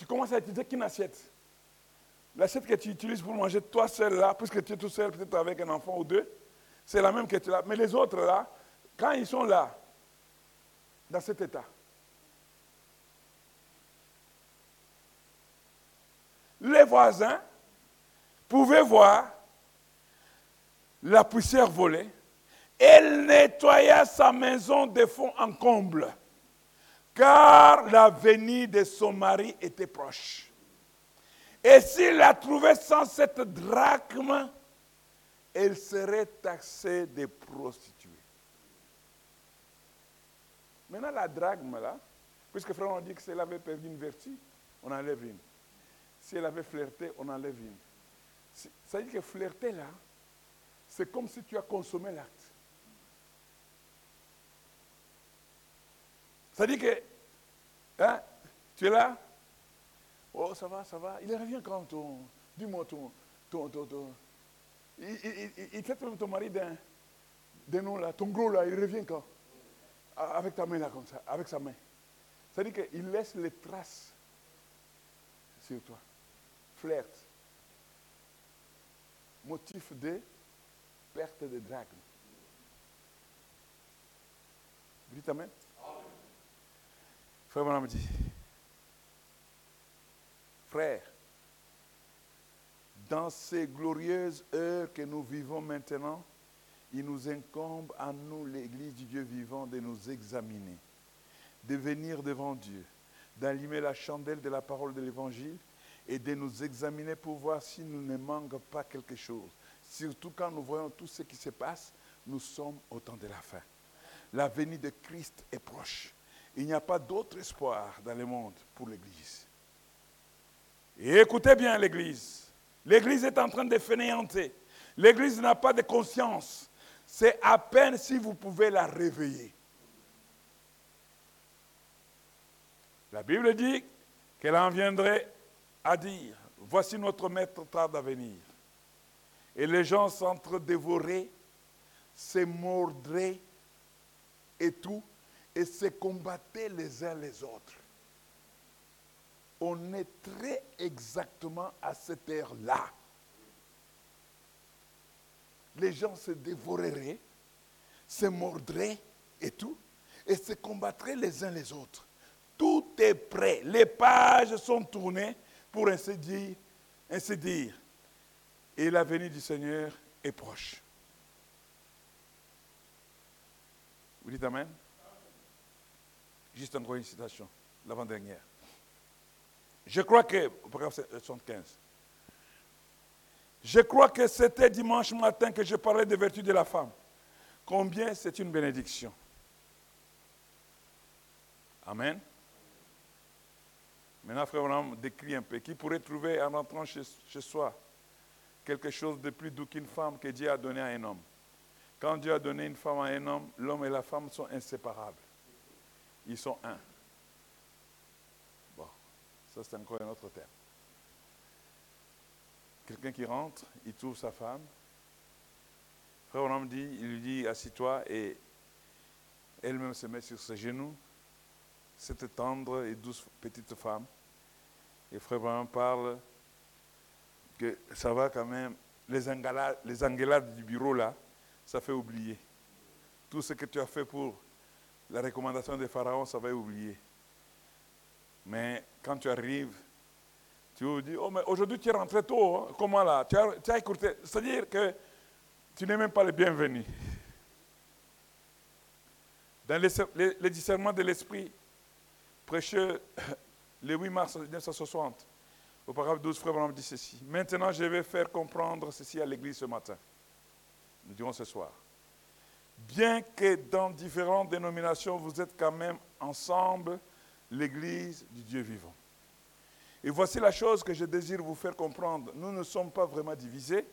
Tu commences à utiliser qu'une assiette. L'assiette que tu utilises pour manger toi seul là, puisque tu es tout seul, peut-être avec un enfant ou deux, c'est la même que tu as. Mais les autres là, quand ils sont là, dans cet état, les voisins pouvaient voir la poussière voler. Elle nettoya sa maison de fond en comble car la venue de son mari était proche. Et s'il la trouvait sans cette drachme, elle serait taxée de prostituée. Maintenant, la drachme, là, puisque frère, on dit que si elle avait perdu une vertu, on enlève une. Si elle avait flirté, on enlève une. Ça veut dire que flirter, là, c'est comme si tu as consommé l'acte. Ça dit que, hein, tu es là? Oh, ça va, ça va. Il revient quand ton, dis-moi ton, ton, ton, ton, il, il, il, traite même ton mari d'un, nom là, ton gros là, il revient quand? Avec ta main là, comme ça, avec sa main. Ça dit qu'il laisse les traces sur toi. Flirt. Motif de perte de drague. Dites Amen. Frère dans ces glorieuses heures que nous vivons maintenant, il nous incombe à nous, l'Église du Dieu vivant, de nous examiner, de venir devant Dieu, d'allumer la chandelle de la parole de l'Évangile et de nous examiner pour voir si nous ne manque pas quelque chose. Surtout quand nous voyons tout ce qui se passe, nous sommes au temps de la fin. La venue de Christ est proche. Il n'y a pas d'autre espoir dans le monde pour l'Église. Et écoutez bien l'Église. L'Église est en train de fainéanter. L'Église n'a pas de conscience. C'est à peine si vous pouvez la réveiller. La Bible dit qu'elle en viendrait à dire, voici notre maître tarde à venir. Et les gens s'entre-dévoraient, se mordraient et tout et se combattaient les uns les autres. On est très exactement à cette heure-là. Les gens se dévoreraient se mordraient et tout, et se combattraient les uns les autres. Tout est prêt. Les pages sont tournées pour ainsi dire. Ainsi dire. Et la venue du Seigneur est proche. Vous dites Amen? Juste encore une citation, l'avant-dernière. Je crois que, 75. Je crois que c'était dimanche matin que je parlais des vertus de la femme. Combien c'est une bénédiction. Amen. Maintenant, frère Abraham décrit un peu. Qui pourrait trouver en entrant chez, chez soi quelque chose de plus doux qu'une femme que Dieu a donné à un homme Quand Dieu a donné une femme à un homme, l'homme et la femme sont inséparables. Ils sont un. Bon, ça c'est encore un autre terme. Quelqu'un qui rentre, il trouve sa femme. Frère Abraham dit, il lui dit, assis-toi et elle-même se met sur ses genoux cette tendre et douce petite femme. Et Frère Abraham parle que ça va quand même, les engueulades, les du bureau là, ça fait oublier. Tout ce que tu as fait pour la recommandation des pharaons, ça va oublier. Mais quand tu arrives, tu dis, oh mais aujourd'hui tu es rentré tôt, hein. comment là? Tu as, écouté. C'est-à-dire que tu n'es même pas le bienvenu. Dans les, les discernements de l'esprit, prêché le 8 mars 1960, au paragraphe 12, Frère Branham dit ceci. Maintenant, je vais faire comprendre ceci à l'église ce matin. Nous dirons ce soir. Bien que dans différentes dénominations, vous êtes quand même ensemble l'église du Dieu vivant. Et voici la chose que je désire vous faire comprendre. Nous ne sommes pas vraiment divisés.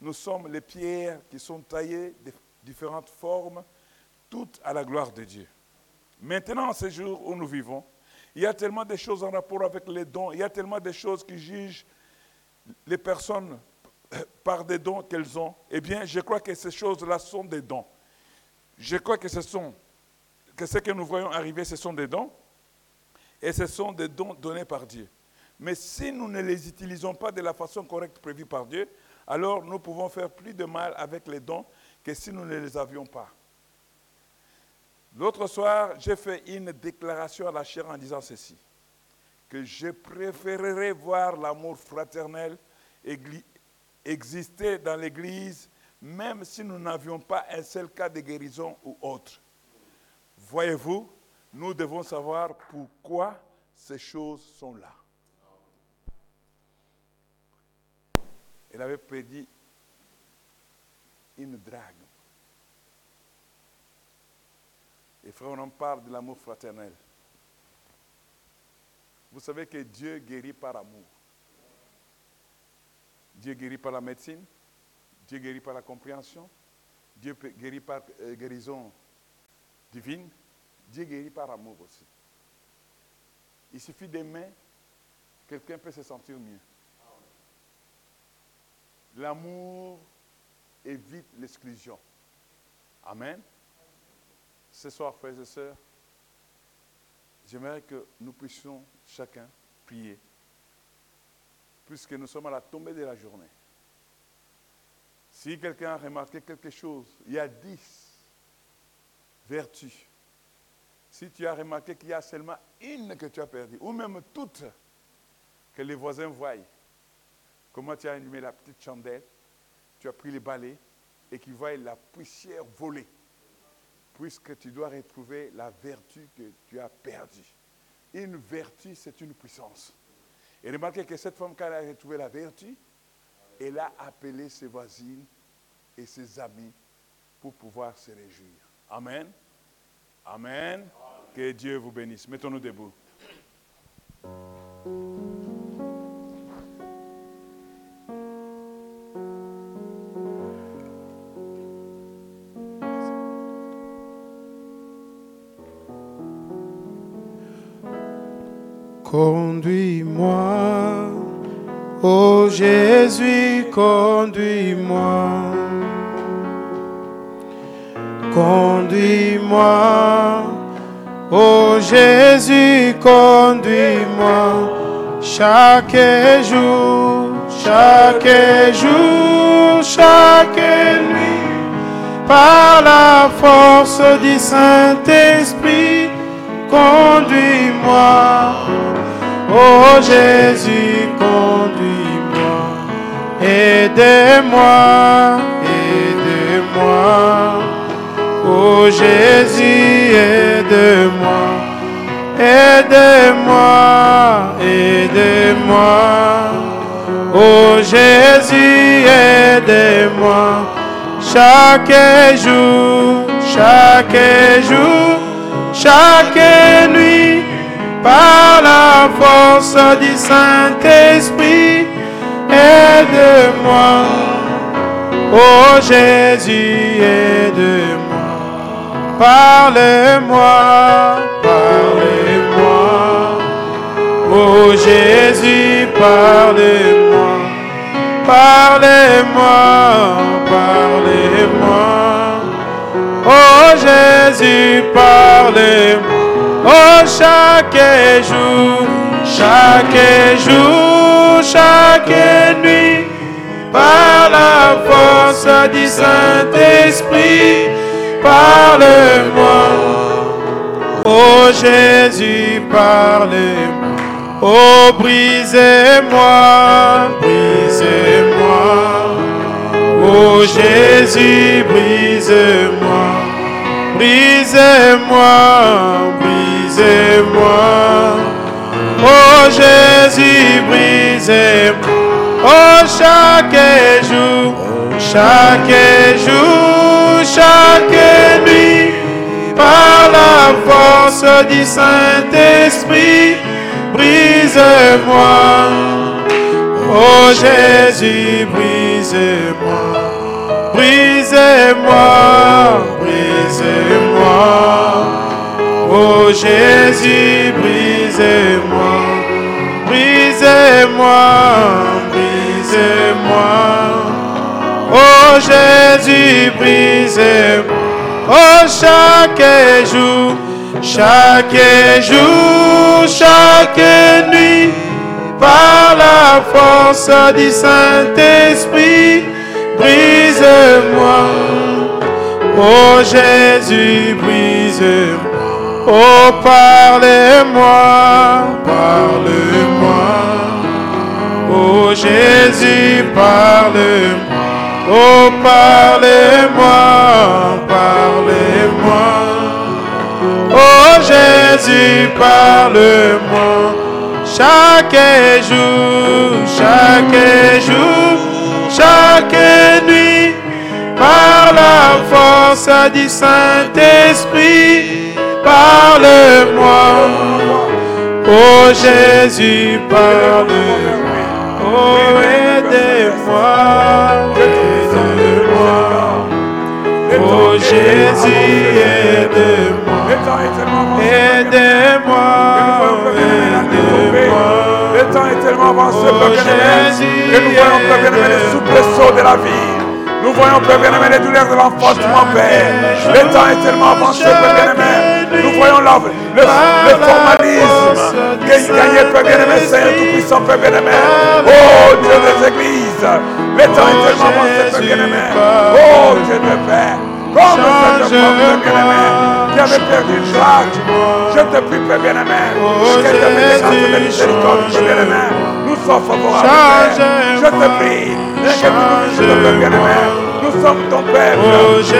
Nous sommes les pierres qui sont taillées de différentes formes, toutes à la gloire de Dieu. Maintenant, en ces jours où nous vivons, il y a tellement de choses en rapport avec les dons, il y a tellement de choses qui jugent les personnes par des dons qu'elles ont. Eh bien, je crois que ces choses-là sont des dons. Je crois que ce sont, que ce que nous voyons arriver, ce sont des dons, et ce sont des dons donnés par Dieu. Mais si nous ne les utilisons pas de la façon correcte prévue par Dieu, alors nous pouvons faire plus de mal avec les dons que si nous ne les avions pas. L'autre soir, j'ai fait une déclaration à la chair en disant ceci, que je préférerais voir l'amour fraternel exister dans l'Église, même si nous n'avions pas un seul cas de guérison ou autre. Voyez-vous, nous devons savoir pourquoi ces choses sont là. Elle avait prédit une drague. Et frère, on en parle de l'amour fraternel. Vous savez que Dieu guérit par amour. Dieu guérit par la médecine, Dieu guérit par la compréhension, Dieu guérit par euh, guérison divine, Dieu guérit par amour aussi. Il suffit d'aimer, quelqu'un peut se sentir mieux. L'amour évite l'exclusion. Amen. Ce soir, frères et sœurs, j'aimerais que nous puissions chacun prier, puisque nous sommes à la tombée de la journée. Si quelqu'un a remarqué quelque chose, il y a dix vertus. Si tu as remarqué qu'il y a seulement une que tu as perdue, ou même toutes, que les voisins voient, comment tu as allumé la petite chandelle, tu as pris les balais et qu'ils voient la poussière voler puisque tu dois retrouver la vertu que tu as perdue. Une vertu, c'est une puissance. Et remarquez que cette femme, quand a retrouvé la vertu, elle a appelé ses voisines et ses amis pour pouvoir se réjouir. Amen. Amen. Que Dieu vous bénisse. Mettons-nous debout. Jésus, conduis-moi. Conduis-moi, ô Jésus, conduis-moi. Chaque jour, chaque jour, chaque nuit, par la force du Saint-Esprit, conduis-moi. Oh Jésus, conduis-moi. Aidez-moi, aidez-moi. Oh Jésus, aide-moi. Aidez-moi, aidez-moi. Oh Jésus, aidez-moi. Chaque jour, chaque jour, chaque nuit, par la force du Saint-Esprit, aide-moi. Oh Jésus, aide-moi. Parle-moi, parle-moi. Oh Jésus, parle-moi. Parlez-moi, parlez-moi. Oh Jésus, parlez-moi. Oh chaque jour, chaque jour, chaque nuit, par la force du Saint-Esprit, parle-moi. Oh Jésus, parlez-moi. Oh, brisez-moi, brisez-moi. Oh Jésus, brise-moi. Brisez-moi, brisez-moi. Oh Jésus, brisez-moi. Oh chaque jour, chaque jour, chaque nuit, par la force du Saint-Esprit, brise-moi. Oh Jésus, brise-moi. Brisez-moi, brisez-moi. Oh Jésus, brisez-moi. Brisez-moi, brisez-moi. Oh Jésus, brisez-moi. Oh chaque jour, chaque jour, chaque nuit, par la force du Saint-Esprit, brise-moi. Oh Jésus, brise-moi. Oh parlez-moi, parle-moi. Oh Jésus, parle-moi. Oh parlez-moi, parlez-moi. Oh Jésus, parle-moi. Chaque jour, chaque jour, chaque nuit, par la force du Saint-Esprit, parle-moi. Oh Jésus, parle-moi. Oh aidez-moi, aidez-moi. Oh Jésus, aide-moi. Aidez-moi, aidez-moi. Le temps est tellement avancé, Oh, Jésus, que nous voyons, Père bien-aimé, les aide-moi. soubresauts de la vie. Nous voyons, Père bien-aimé, les douleurs de l'enfantement, Père. Le temps est tellement avancé, Père bien-aimé. Nous voyons la- le, le formalisme que gagné, Père bien-aimé, Seigneur Tout-Puissant, Père bien-aimé. Oh Dieu des églises. Le temps est tellement avancé, Père bien-aimé. Oh Dieu de Père. Comme cette femme, Père bien-aimé, qui avait perdu Jacques. Je te prie, Père bien-aimé, que me grâce de miséricorde, Père bien-aimé. Nous sommes favorables, Père. Je te prie, que nous visites, Père bien-aimé. Nous sommes ton peuple, Oh, Jésus. Je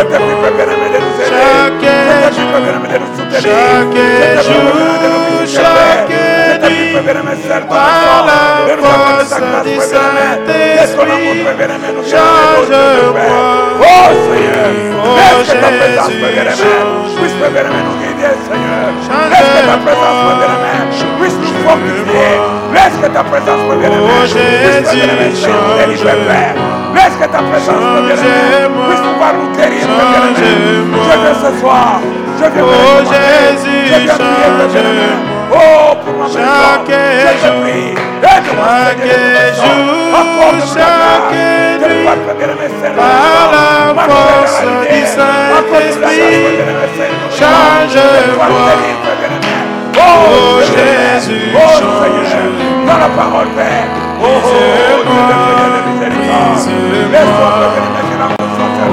te prie, Père bien-aimé, de nous aider. Chaque Je te prie, Père bien-aimé, de nous soutenir. chaque jour, chaque ton par la force du Saint-Esprit, change-moi. Oh Seigneur, Oh, laisse que ta présence, Jésus, Père bien-aimé, change. puisse, Père bien-aimé, nous guider, Seigneur. Change-moi. Laisse que ta présence, Père bien-aimé, puisse nous fortifier. Laisse que ta présence, Père bien-aimé, Oh, bien-aimé, Jésus, change. Laisse que ta présence, bien-aimé, Change-moi. puisse pouvoir nous guérir. Je viens ce soir, je viens Oh, me Jésus. Oh, pour ma Chaque jour, chaque jour, chaque nuit, par la force du Saint-Esprit, change-moi. Oh, Oh. Jésus, Oh. Seigneur, dans la parole, Père. Oh,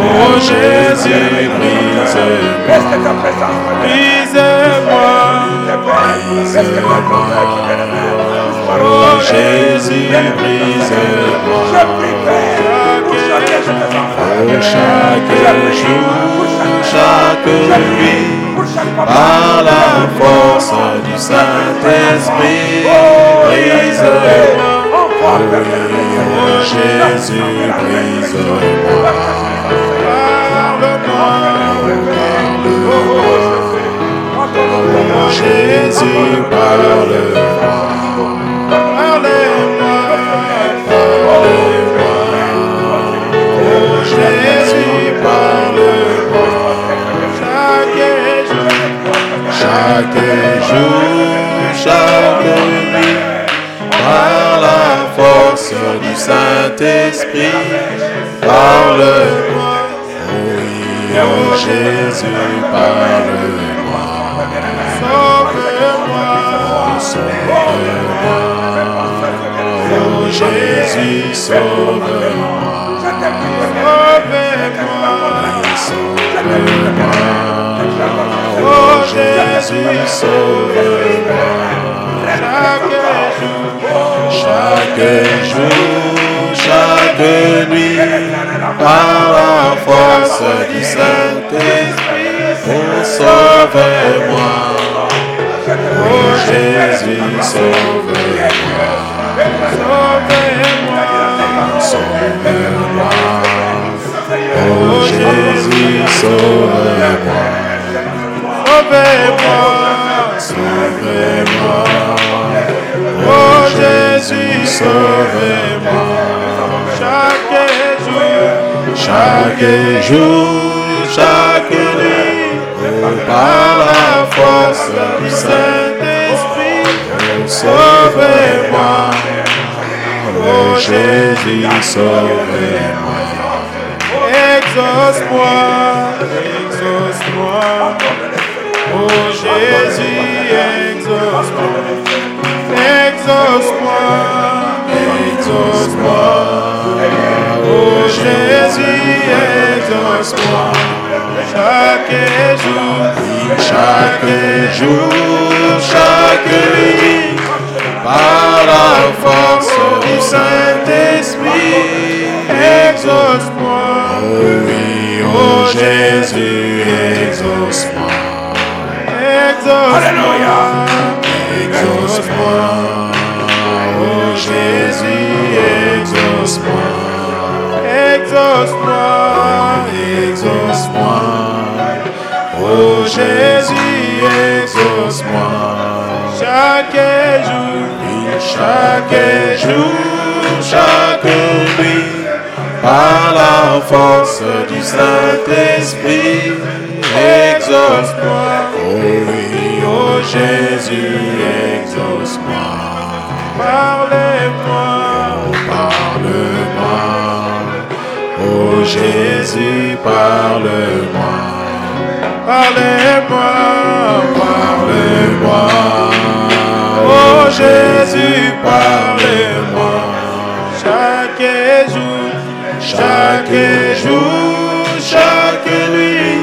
oh, Jésus, délivre. Brise-moi. Oh Jésus, brise-moi. Chaque jour, chaque nuit, par la force du Saint-Esprit, Oh Jésus, brise-moi. Jésus, parle-moi. Chaque jour, chaque nuit, par la force du Saint-Esprit, parle-moi. Oui, oh Jésus, parle-moi. Sauve-moi, sauve-moi. Oh Jésus, sauve-moi. Sauve-moi, sauve-moi. Oh Jésus, sauve-moi. Chaque jour, chaque nuit, par la force du Saint-Esprit, oh sauve-moi. Oh Jésus, sauve-moi. Sauve-moi. Sauve-moi. Oh Jésus, sauve-moi. Sauve-moi. Sauve-moi. Oh Jésus, sauve-moi. Chaque jour, chaque jour, chaque nuit, par la force du Saint-Esprit, sauve-moi. Oh Jésus, sauve-moi. Exauce-moi, exauce-moi. Oh Jésus, exauce-moi. Exauce-moi, exauce-moi. Oh Jésus, exauce-moi. Chaque jour, chaque jour, chaque nuit, par la force du Saint-Esprit, exauce-moi. Oh oui, oh Jésus, exauce-moi. Exauce-moi. Exauce-moi. Oh Jésus, exauce-moi. Exauce-moi. Exauce-moi. Oh Jésus, exauce-moi. Chaque jour, chaque jour, chaque nuit, par la force du Saint-Esprit, exauce-moi. Oh oh Jésus, exauce-moi. Parlez-moi, oh, parle-moi. Oh Jésus, parle-moi. Parlez-moi, parlez-moi. Oh Jésus, parlez-moi. Chaque jour, chaque jour, chaque nuit,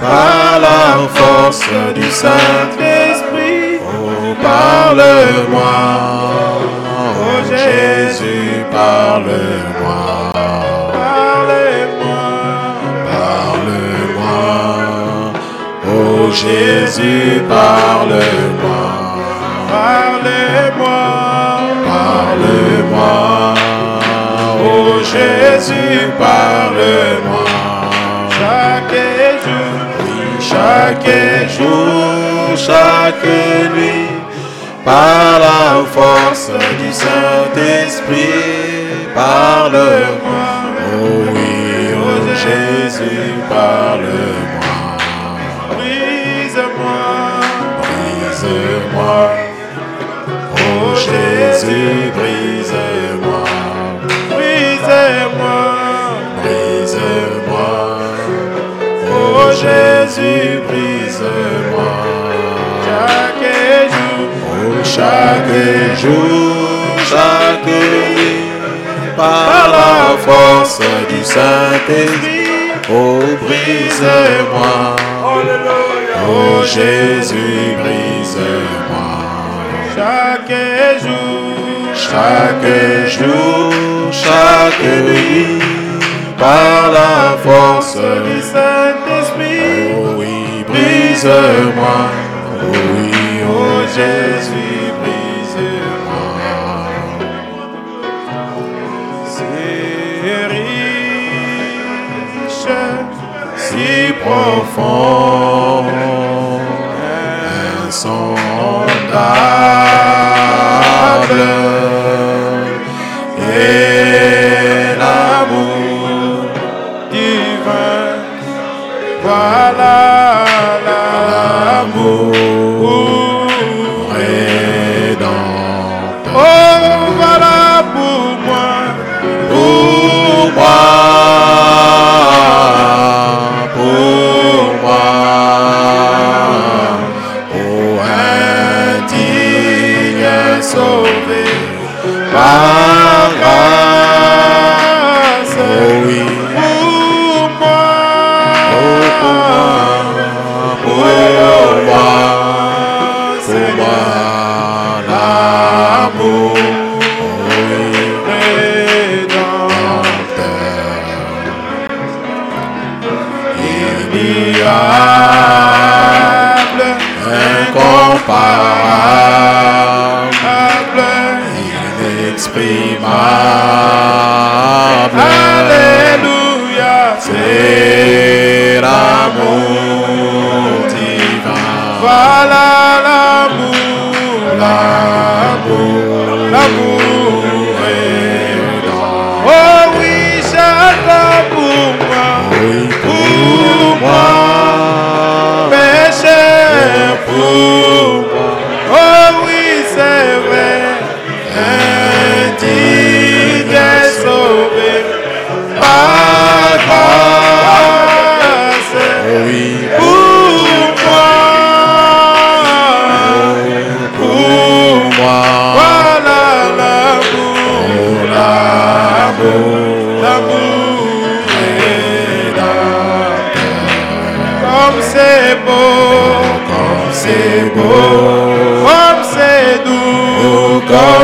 par la force du Saint-Esprit, parle-moi. Oh Jésus, parle-moi. Parle-moi. Oh Jésus, parle-moi. Parlez-moi, parle-moi. Oh Jésus, parle-moi. Chaque jour, oui, chaque jour, chaque nuit, par la force du Saint-Esprit, parle-moi. Oh oui, oh Jésus, parle-moi. Brise-moi, brise-moi. Oh Jésus, brise-moi. Brise-moi, brise-moi. Oh Jésus, brise-moi. Chaque jour, chaque nuit, par la force du Saint-Esprit, Oh, brise-moi. Oh, Jésus, brise-moi. Chaque jour, Chaque jour, chaque nuit, par la force du Saint-Esprit, Oh oui, brise-moi. Oh oui, oh Jésus, profond, insondable,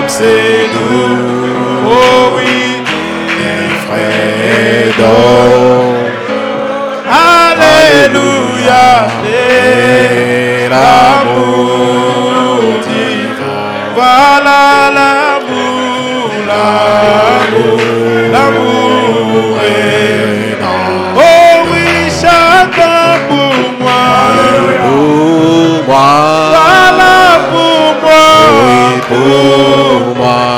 c'est doux, oh oui, frais d'eau, Alléluia, et l'amour oui,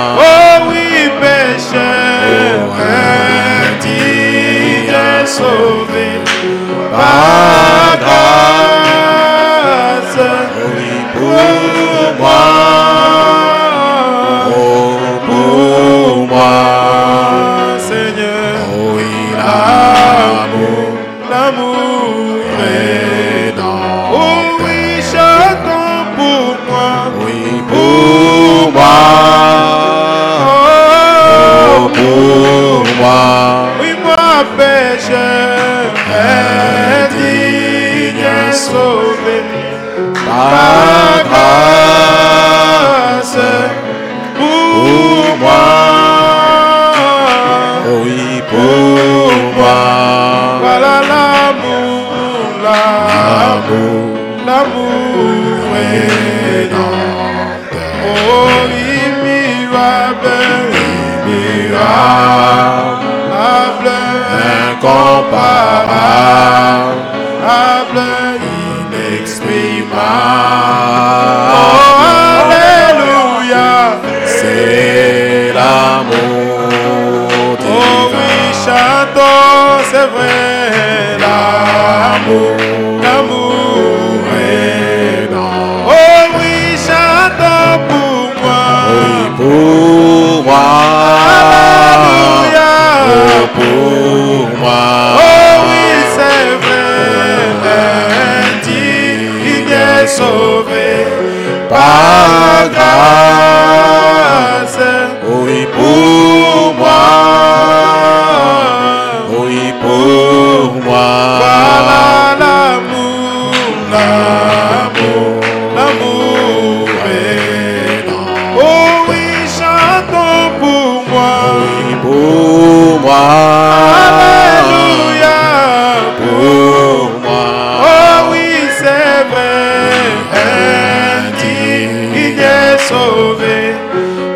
pécheur, indigne et sauvé par grâce. Pour moi, Oh oui, pour moi, voilà l'amour, l'amour, l'amour l'amour rédempteur. Oh, immuable, immuable, incomparable, inexprimable. Oh, Alléluia. C'est l'amour Oh oui, chantons, c'est vrai, l'amour, l'amour. aidant. Oh oui, chantons pour moi. Oui, pour moi. Pour moi. Oh oui, c'est vrai, indigne et sauvé Par grâce. Moi. Alléluia. Pour moi. Oh oui, c'est vrai. Indigne est sauvé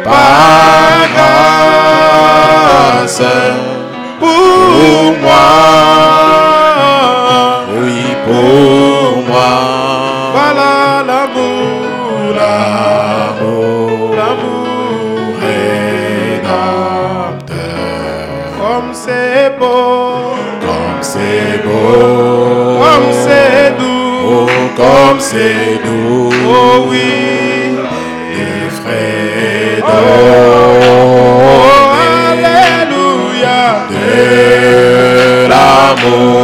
Par grâce. pour moi. C'est doux. Oh oui, Les frais oh d'or. Alléluia. de l'amour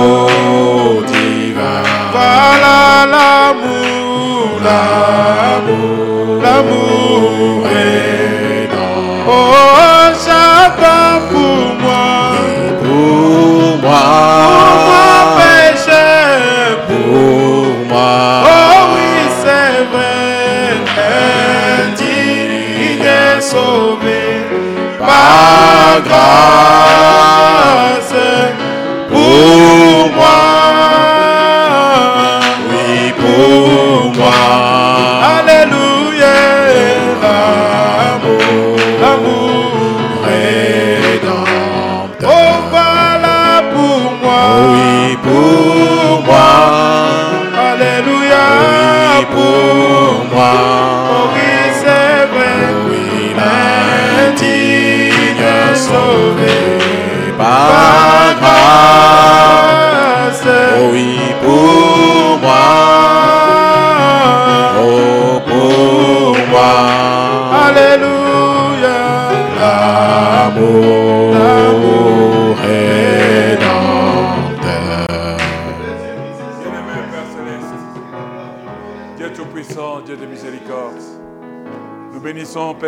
grâce,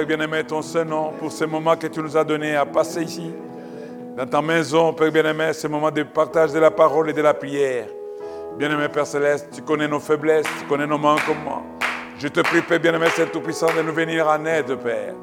Père bien-aimé, ton Saint-Nom pour ce moment que tu nous as donné à passer ici, dans ta maison, Père bien-aimé, ce moment de partage de la parole et de la prière. Bien-aimé Père Céleste, tu connais nos faiblesses, tu connais nos manquements. Je te prie, Père bien-aimé, c'est Tout-Puissant, de nous venir en aide, Père.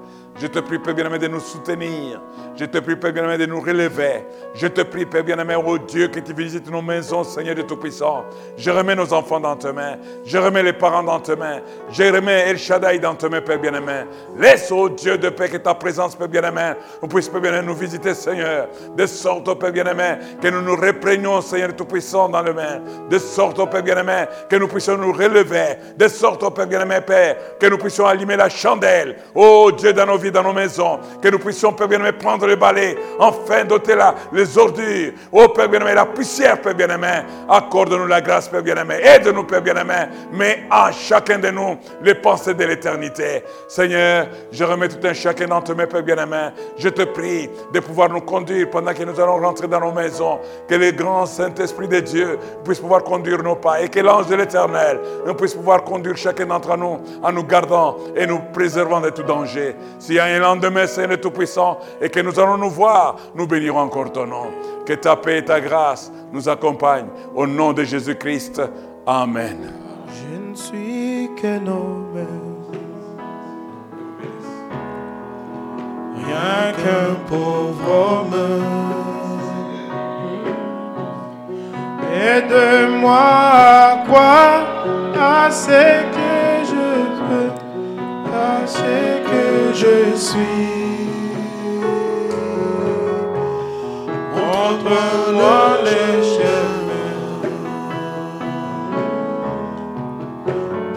Je te prie, Père bien-aimé, de nous soutenir. Je te prie, Père bien-aimé, de nous relever. Je te prie, Père bien-aimé, oh Dieu, que tu visites nos maisons, Seigneur de Tout-Puissant. Je remets nos enfants dans tes mains. Je remets les parents dans tes mains. Je remets El Shaddai dans tes mains, Père bien-aimé. Laisse, oh Dieu de paix, que ta présence, Père bien-aimé, nous puisse, Père bien-aimé, nous visiter, Seigneur. De sorte, Père bien-aimé, que nous nous reprenions, Seigneur Tout-Puissant, dans les mains. De sorte, Père bien-aimé, que nous puissions nous relever. De sorte, Père bien-aimé, Père, que nous puissions allumer la chandelle. Oh Dieu, dans nos vies, dans nos maisons. Que nous puissions, Père bien-aimé, prendre le balai, enfin d'ôter là les ordures. Oh Père bien-aimé, la poussière, Père bien-aimé. Accorde-nous la grâce, Père bien-aimé. Aide-nous, Père bien-aimé. Mais en chacun de nous, les pensées de l'éternité. Seigneur, je remets tout un chacun tes mains, Père bien-aimé. Je te prie de pouvoir nous conduire pendant que nous allons rentrer dans nos maisons. Que le grand Saint-Esprit de Dieu puisse pouvoir conduire nos pas. Et que l'ange de l'éternel nous puisse pouvoir conduire chacun d'entre nous en nous gardant et nous préservant de tout danger. S'il a un lendemain, Seigneur Tout-Puissant, et que nous allons nous voir, nous bénirons encore ton nom. Que ta paix et ta grâce nous accompagnent. Au nom de Jésus-Christ. Amen. Je ne suis qu'un homme, rien qu'un pauvre homme. Aide-moi à croire à ce que je peux, à ce que je suis. Montre-moi les chemins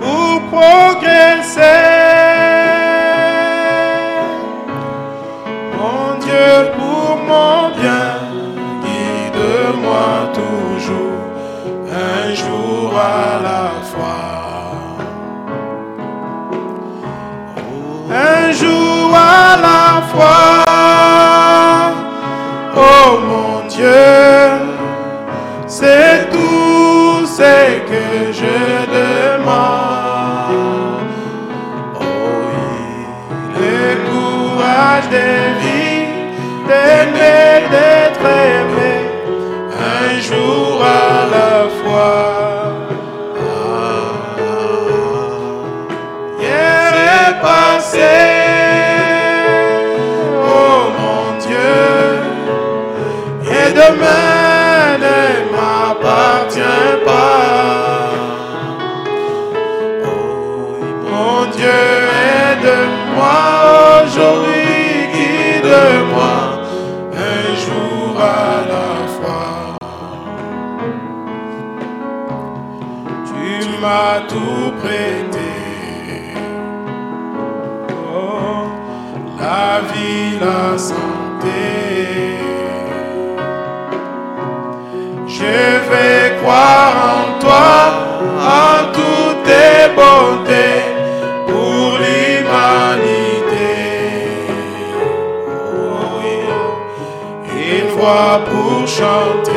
pour progresser. Mon Dieu, pour mon bien, guide-moi toujours, un jour à la la fois. Oh mon Dieu, la santé. Je vais croire en toi, en toutes tes bontés pour l'humanité. Oh. Une voix pour chanter.